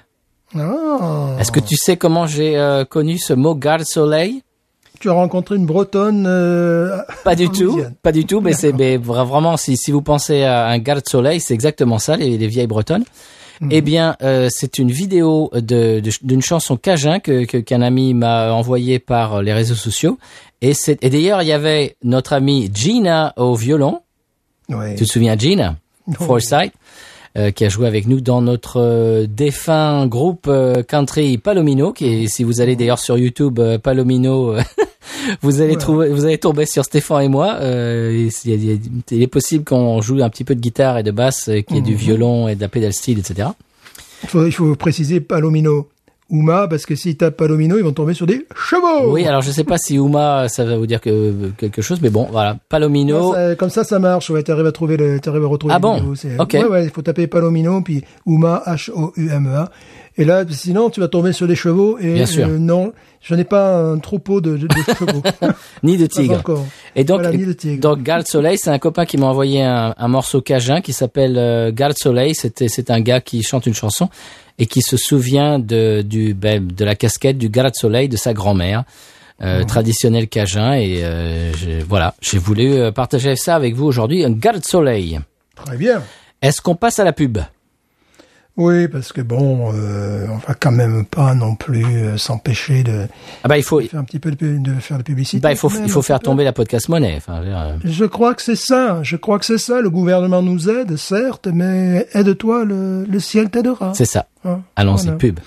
Ah, Est-ce que tu sais comment j'ai euh, connu ce mot garde-soleil tu as rencontré une bretonne Pas du tout, pas du tout, mais c'est vraiment si si vous pensez à un garde-soleil, c'est exactement ça, les, les vieilles bretonnes. Eh bien, euh, c'est une vidéo de de- d'une chanson cajun que que- qu'un ami m'a envoyé par les réseaux sociaux. Et c'est et d'ailleurs il y avait notre amie Gina au violon. Ouais. Tu te souviens Gina? Forsyth euh, qui a joué avec nous dans notre euh, défunt groupe euh, country Palomino, qui est, si vous allez d'ailleurs sur YouTube euh, Palomino, euh, vous allez trouver, vous allez tomber sur Stéphane et moi. Euh, il, y a- est possible qu'on joue un petit peu de guitare et de basse, euh, qu'il y ait du violon et de la pédale style, etc. Il faut, il faut préciser Palomino. Uma, parce que s'ils tapent Palomino, ils vont tomber sur des chevaux. Oui, alors je sais pas si Uma ça va vous dire que quelque chose, mais bon, voilà, Palomino. Ça, comme ça, ça marche. Ouais, t'arrives à trouver le, t'arrives à retrouver Ah bon vidéo. Ok. Ouais, ouais, il faut taper Palomino, puis Uma, H-O-U-M-E-A. Et là, sinon, tu vas tomber sur des chevaux. Et Bien sûr. euh, non, je n'ai pas un troupeau de, de, de chevaux. Ni de Pas tigre. encore. Et donc, Voilà, ni de tigre. donc Garde Soleil, c'est un copain qui m'a envoyé un, un morceau cajun qui s'appelle euh, Garde Soleil. C'était, c'est un gars qui chante une chanson et qui se souvient de du ben, de la casquette du Garde Soleil de sa grand-mère. Euh, traditionnel cajun et euh, voilà j'ai voulu euh, partager ça avec vous aujourd'hui un garde soleil Très bien. est-ce qu'on passe à la pub? Oui, parce que bon, euh, on va quand même pas non plus euh, s'empêcher de ah bah il faut faire un petit peu de, de faire de publicité. bah il faut quand même, il faut un faire peu. tomber la podcast monnaie enfin euh, Je crois que c'est ça. Je crois que c'est ça. Le gouvernement nous aide, certes, mais aide-toi, le, le ciel t'aidera. c'est ça Hein, Allons-y, voilà. pub.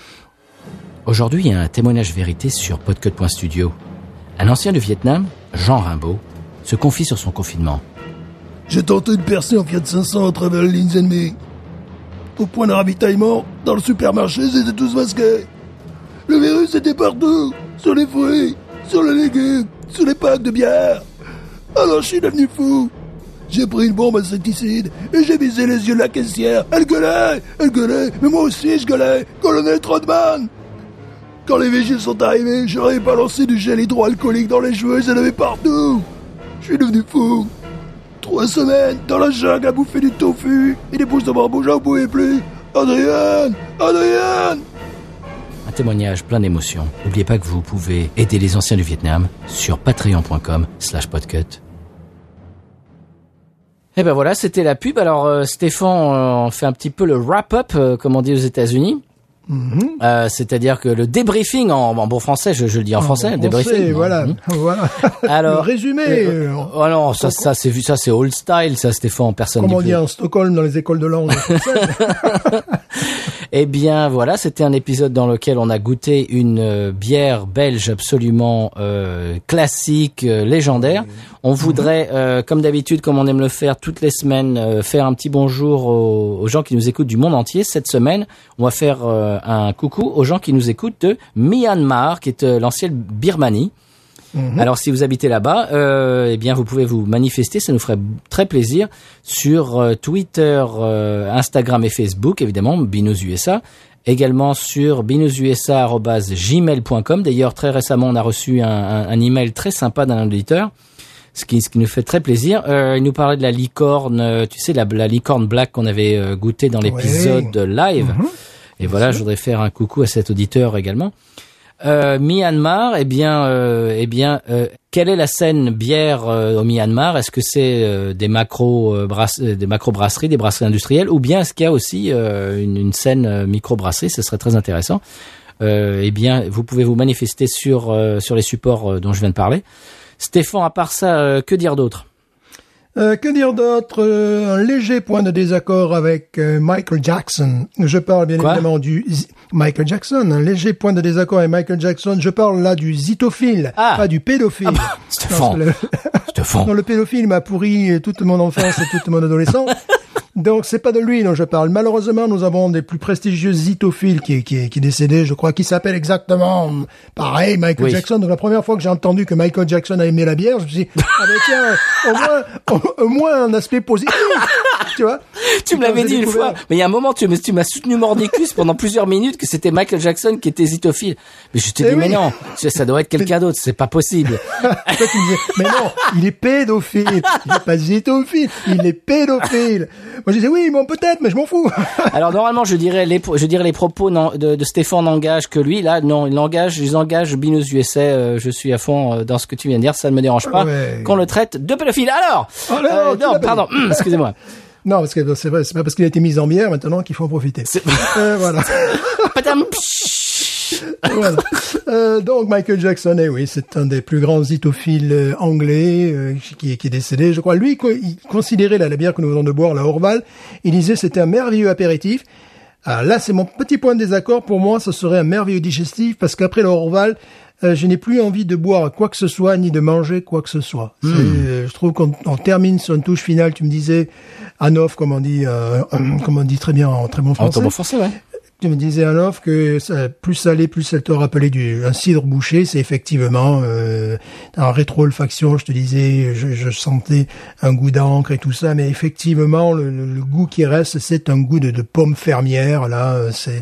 Aujourd'hui, il y a un témoignage vérité sur podcut.studio. Un ancien du Vietnam, Jean Rimbaud, se confie sur son confinement. J'ai tenté de percer en Fiat 500 à travers les lignes ennemies. Au point de ravitaillement, dans le supermarché, ils étaient tous masqués. Le virus était partout, sur les fruits, sur les légumes, sur les packs de bière. Alors je suis devenu fou. J'ai pris une bombe insecticide et j'ai visé les yeux de la caissière. Elle gueulait, elle gueulait, mais moi aussi je gueulais. Colonel Trotman Quand les vigiles sont arrivés, ai balancé du gel hydroalcoolique dans les cheveux, ils en avaient partout. Je suis devenu fou. Trois semaines dans la jungle à bouffer du tofu et des pousses de bambou, j'en pouvais plus. Adrien Adrien Un témoignage plein d'émotions. N'oubliez pas que vous pouvez aider les anciens du Vietnam sur patreon.com slash podcut. Et ben voilà, c'était la pub. Alors euh, Stéphane, euh, on fait un petit peu le wrap-up, euh, comme on dit aux États-Unis. Euh, C'est-à-dire que le débriefing en, en bon français, je, je le dis en français, On débriefing. voilà, Mhm. voilà. Alors, le résumé, euh, euh, oh non, ça, ça c'est vu, ça c'est old style, ça Stéphane, personne comme dit on plus. dit en Stockholm dans les écoles de langue. Eh bien voilà, c'était un épisode dans lequel on a goûté une euh, bière belge absolument euh, classique, euh, légendaire. On voudrait, euh, comme d'habitude, comme on aime le faire toutes les semaines, euh, faire un petit bonjour aux, aux gens qui nous écoutent du monde entier. Cette semaine, on va faire euh, un coucou aux gens qui nous écoutent de Myanmar, qui est l'ancienne Birmanie. Alors si vous habitez là-bas, euh, eh bien vous pouvez vous manifester, ça nous ferait très plaisir sur euh, Twitter, euh, Instagram et Facebook évidemment, Binous USA. Également sur binoususa@gmail.com. D'ailleurs très récemment on a reçu un, un, un email très sympa d'un auditeur, ce qui, ce qui nous fait très plaisir. Euh, il nous parlait de la licorne, euh, tu sais la, la licorne black qu'on avait euh, goûté dans l'épisode live. Et voilà, je voudrais faire un coucou à cet auditeur également. Euh, Myanmar, eh bien, euh, eh bien, euh, quelle est la scène bière euh, au Myanmar? Est-ce que c'est des macro brasse- euh, des macro brasseries, des brasseries industrielles, ou bien est-ce qu'il y a aussi une, une scène micro brasserie Ce serait très intéressant. Euh, eh bien, vous pouvez vous manifester sur euh, sur les supports dont je viens de parler. Stéphane, à part ça, euh, que dire d'autre? Euh, que dire d'autre? Euh, Un léger point de désaccord avec euh, Michael Jackson. Je parle bien Quoi? évidemment du Michael Jackson. Un léger point de désaccord avec Michael Jackson. Je parle là du zitophile, Ah. pas du pédophile. bah, Parce Stéphane, le- Stéphane. non, le pédophile m'a pourri toute mon enfance et toute mon adolescence. Donc c'est pas de lui dont je parle. Malheureusement, nous avons des plus prestigieux zitophiles qui, est- qui, qui est décédé, je crois, qui s'appelle exactement pareil Michael Oui. Jackson. Donc la première fois que j'ai entendu que Michael Jackson a aimé la bière, je me suis dit ah ben tiens, au moins, au, au moins un aspect positif, tu vois. Tu me l'avais dit une fois, mais il y a un moment, tu, m'as soutenu mordicus pendant plusieurs minutes que c'était Michael Jackson qui était zitophile. Mais je te Eh dis, mais non, ça ça doit être quelqu'un d'autre, c'est pas possible. Toi, tu me disais, mais non, il est pédophile. Il est pas zitophile, il est pédophile. Moi, je disais, oui, bon, peut-être, mais je m'en fous. Alors normalement, je dirais les, je dirais les propos de, de Stéphane n'engagent que lui. Là, non, il engage, ils engagent Binous USA. euh, je suis à fond euh, dans ce que tu viens de dire, ça ne me dérange pas Ouais. qu'on le traite de pédophile. Alors, Oh non, euh, non, pas pardon, excusez-moi. non, parce que c'est vrai, c'est pas parce qu'il a été mis en bière maintenant qu'il faut en profiter. Euh, voilà. Voilà. Euh, donc Michael Jackson, eh oui, c'est un des plus grands zitophiles euh, anglais euh, qui, qui est décédé. Je crois, lui, il considérait la, la bière que nous venons de boire, la Orval, il disait c'était un merveilleux apéritif. Alors là, c'est mon petit point de désaccord. Pour moi, ce serait un merveilleux digestif parce qu'après le Orval, euh, je n'ai plus envie de boire quoi que ce soit ni de manger quoi que ce soit. Euh, je trouve qu'on on termine sur une touche finale. Tu me disais, Anoff, comme on dit, euh, comme on dit très bien en très bon En français. bon français, ouais. Tu me disais un offre que ça, plus salé, plus ça te rappelait du un cidre bouché. C'est effectivement euh, en rétro-olfaction. Je te disais, je, je sentais un goût d'encre et tout ça, mais effectivement, le, le- le goût qui reste, c'est un goût de, de pomme fermière. Là, c'est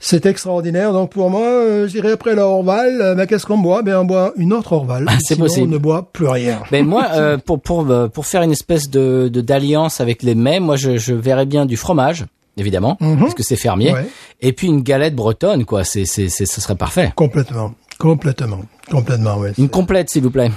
c'est extraordinaire. Donc pour moi, euh, j'irai après la Orval. Euh, ben, qu'est-ce qu'on boit? Ben on boit une autre Orval. Ah, c'est possible. On ne boit plus rien. Ben moi, euh, pour pour euh, pour faire une espèce de de- d'alliance avec les mets, moi je, je verrais bien du fromage, évidemment, parce que c'est fermier, Ouais. et puis une galette bretonne, quoi. C'est c'est c'est ce serait parfait. Complètement, complètement, complètement. Ouais. Une complète, s'il vous plaît.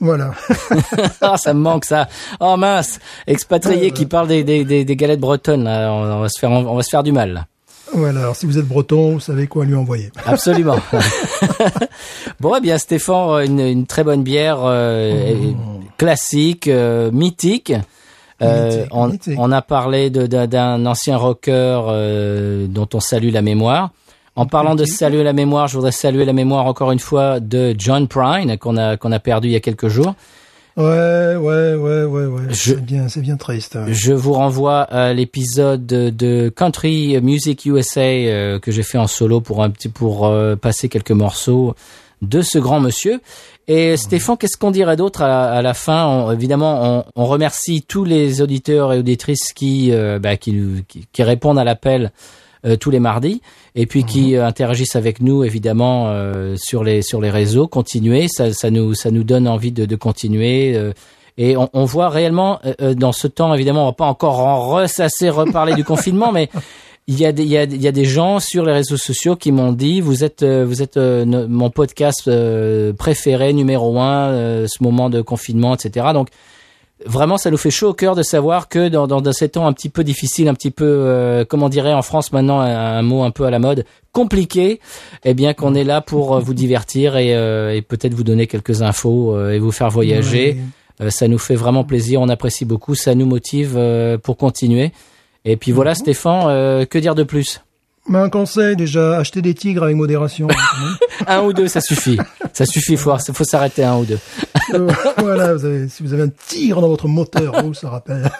Voilà. Ah, ça me manque ça. Oh mince, expatrié qui parle des, des, des, des galettes bretonnes. Là. On, on va se faire on va se faire du mal. Là. voilà. Alors si vous êtes breton, vous savez quoi lui envoyer. Absolument. bon, eh bien Stéphane, une, une très bonne bière euh, et- classique, euh, mythique. Euh, on, a parlé d'un ancien rocker euh, dont on salue la mémoire. En parlant de saluer la mémoire, je voudrais saluer la mémoire encore une fois de John Prine qu'on a qu'on a perdu il y a quelques jours. Ouais, ouais, ouais, ouais, ouais. C'est bien, c'est bien triste. ouais. Je vous renvoie à l'épisode de, de Country Music USA euh, que j'ai fait en solo pour un petit pour euh, passer quelques morceaux de ce grand monsieur. Et Stéphane, qu'est-ce qu'on dirait d'autre à, la- à la fin On- Évidemment, on, on remercie tous les auditeurs et auditrices qui, euh, bah, qui, qui, qui répondent à l'appel euh, tous les mardis et puis qui euh, interagissent avec nous évidemment euh, sur les sur les réseaux. Continuez, ça, ça nous ça nous donne envie de, de continuer. euh, et on, on voit réellement dans ce temps, évidemment, on va pas encore en ressasser, reparler du confinement, mais il y a des il y a, il y a des gens sur les réseaux sociaux qui m'ont dit vous êtes euh, vous êtes euh, mon podcast euh, préféré numéro un euh, ce moment de confinement etc donc vraiment ça nous fait chaud au cœur de savoir que dans, dans, dans ces temps un petit peu difficiles un petit peu euh, comment dirait en France maintenant un, un mot un peu à la mode compliqué eh bien qu'on est là pour vous divertir et, euh, et peut-être vous donner quelques infos euh, et vous faire voyager. Ça nous fait vraiment plaisir on apprécie beaucoup ça nous motive euh, pour continuer et puis voilà Stéphane euh, que dire de plus? Mais un conseil, déjà, acheter des tigres avec modération. même. un ou deux ça suffit ça suffit faut, faut s'arrêter un ou deux Euh, voilà, vous avez- si vous avez un tigre dans votre moteur, oh, ça rappelle,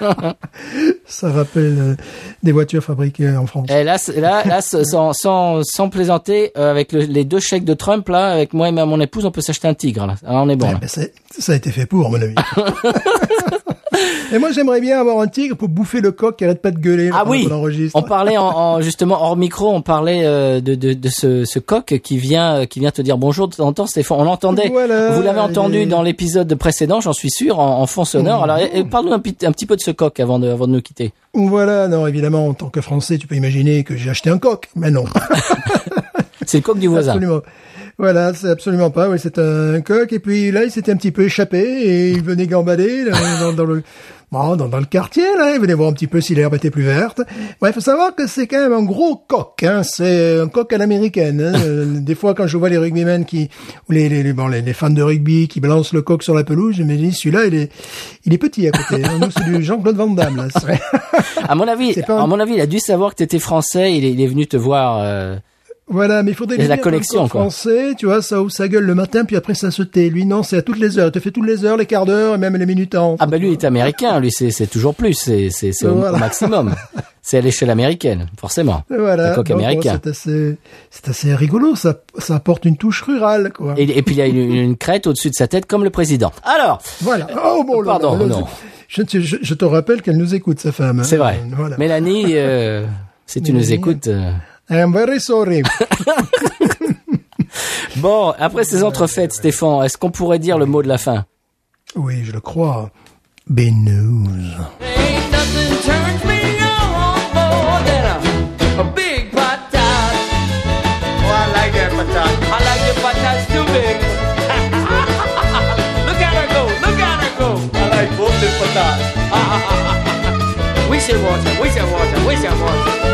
ça rappelle euh, des voitures fabriquées en France. Et là, c'est- là, sans, sans, sans plaisanter, euh, avec le- les deux chèques de Trump, là, avec moi et mon épouse, on peut s'acheter un tigre. Là. Ah, on est bon. Eh là. ben, ça a été fait pour, mon avis. Et moi, j'aimerais bien avoir un tigre pour bouffer le coq qui arrête pas de gueuler Ah oui, enregistre. on parlait en, en- justement hors micro, on parlait euh, de, de, de ce, ce coq qui vient euh, qui vient te dire bonjour de temps en temps, Stéphane. On l'entendait. Voilà, Vous l'avez entendu est- dans l'épisode précédent, j'en suis sûr, en, en fond sonore. Alors, et- et parle-nous un, petit- un petit peu de ce coq avant de, avant de nous quitter. Voilà, non, évidemment, en tant que Français, tu peux imaginer que j'ai acheté un coq. Mais non. C'est le coq du voisin. Absolument. Voilà, c'est absolument pas. Oui, c'est un coq. Et puis là, il s'était un petit peu échappé et il venait gambader dans, dans- dans le bon, dans, dans le quartier. Là, il venait voir un petit peu si l'herbe était plus verte. Ouais, il faut savoir que c'est quand même un gros coq. Hein. C'est un coq à l'américaine. Hein. Euh, Des fois, quand je vois les rugbymen qui ou les les, bon, les, les fans de rugby qui balancent le coq sur la pelouse, je me dis celui-là, il est il est petit à côté. Nous, c'est du Jean-Claude Van Damme. Là. C'est- À mon avis, un- à mon avis, il a dû savoir que tu étais français. Il est, il est venu te voir. euh, Voilà, mais il faudrait lui la quoi. français, tu vois, ça ouvre sa gueule le matin, puis après ça se tait. Lui, non, c'est à toutes les heures. Il te fait toutes les heures, les quarts d'heure, et même les minutes en. Ah bah lui il est américain, lui c'est c'est toujours plus, c'est c'est au, Voilà. au maximum. C'est à l'échelle américaine, forcément. Voilà. Le coq Donc, bon, américain. c'est assez, assez rigolo. Ça, ça apporte une touche rurale, quoi. Et, et puis il y a une, une crête au-dessus de sa tête comme le président. Alors, Voilà. Oh bon, là, Pardon, là, là, non. Je, je, je- te rappelle qu'elle nous écoute, sa femme. hein. c'est vrai. Voilà. Mélanie, euh, si tu nous écoutes. euh, I'm very sorry. Bon, après ces entrefaites, Stéphane, est-ce qu'on pourrait dire le mot de la fin? Oui, je le crois. Benous. Ain't nothing turns me on more than a, a big patat. Oh,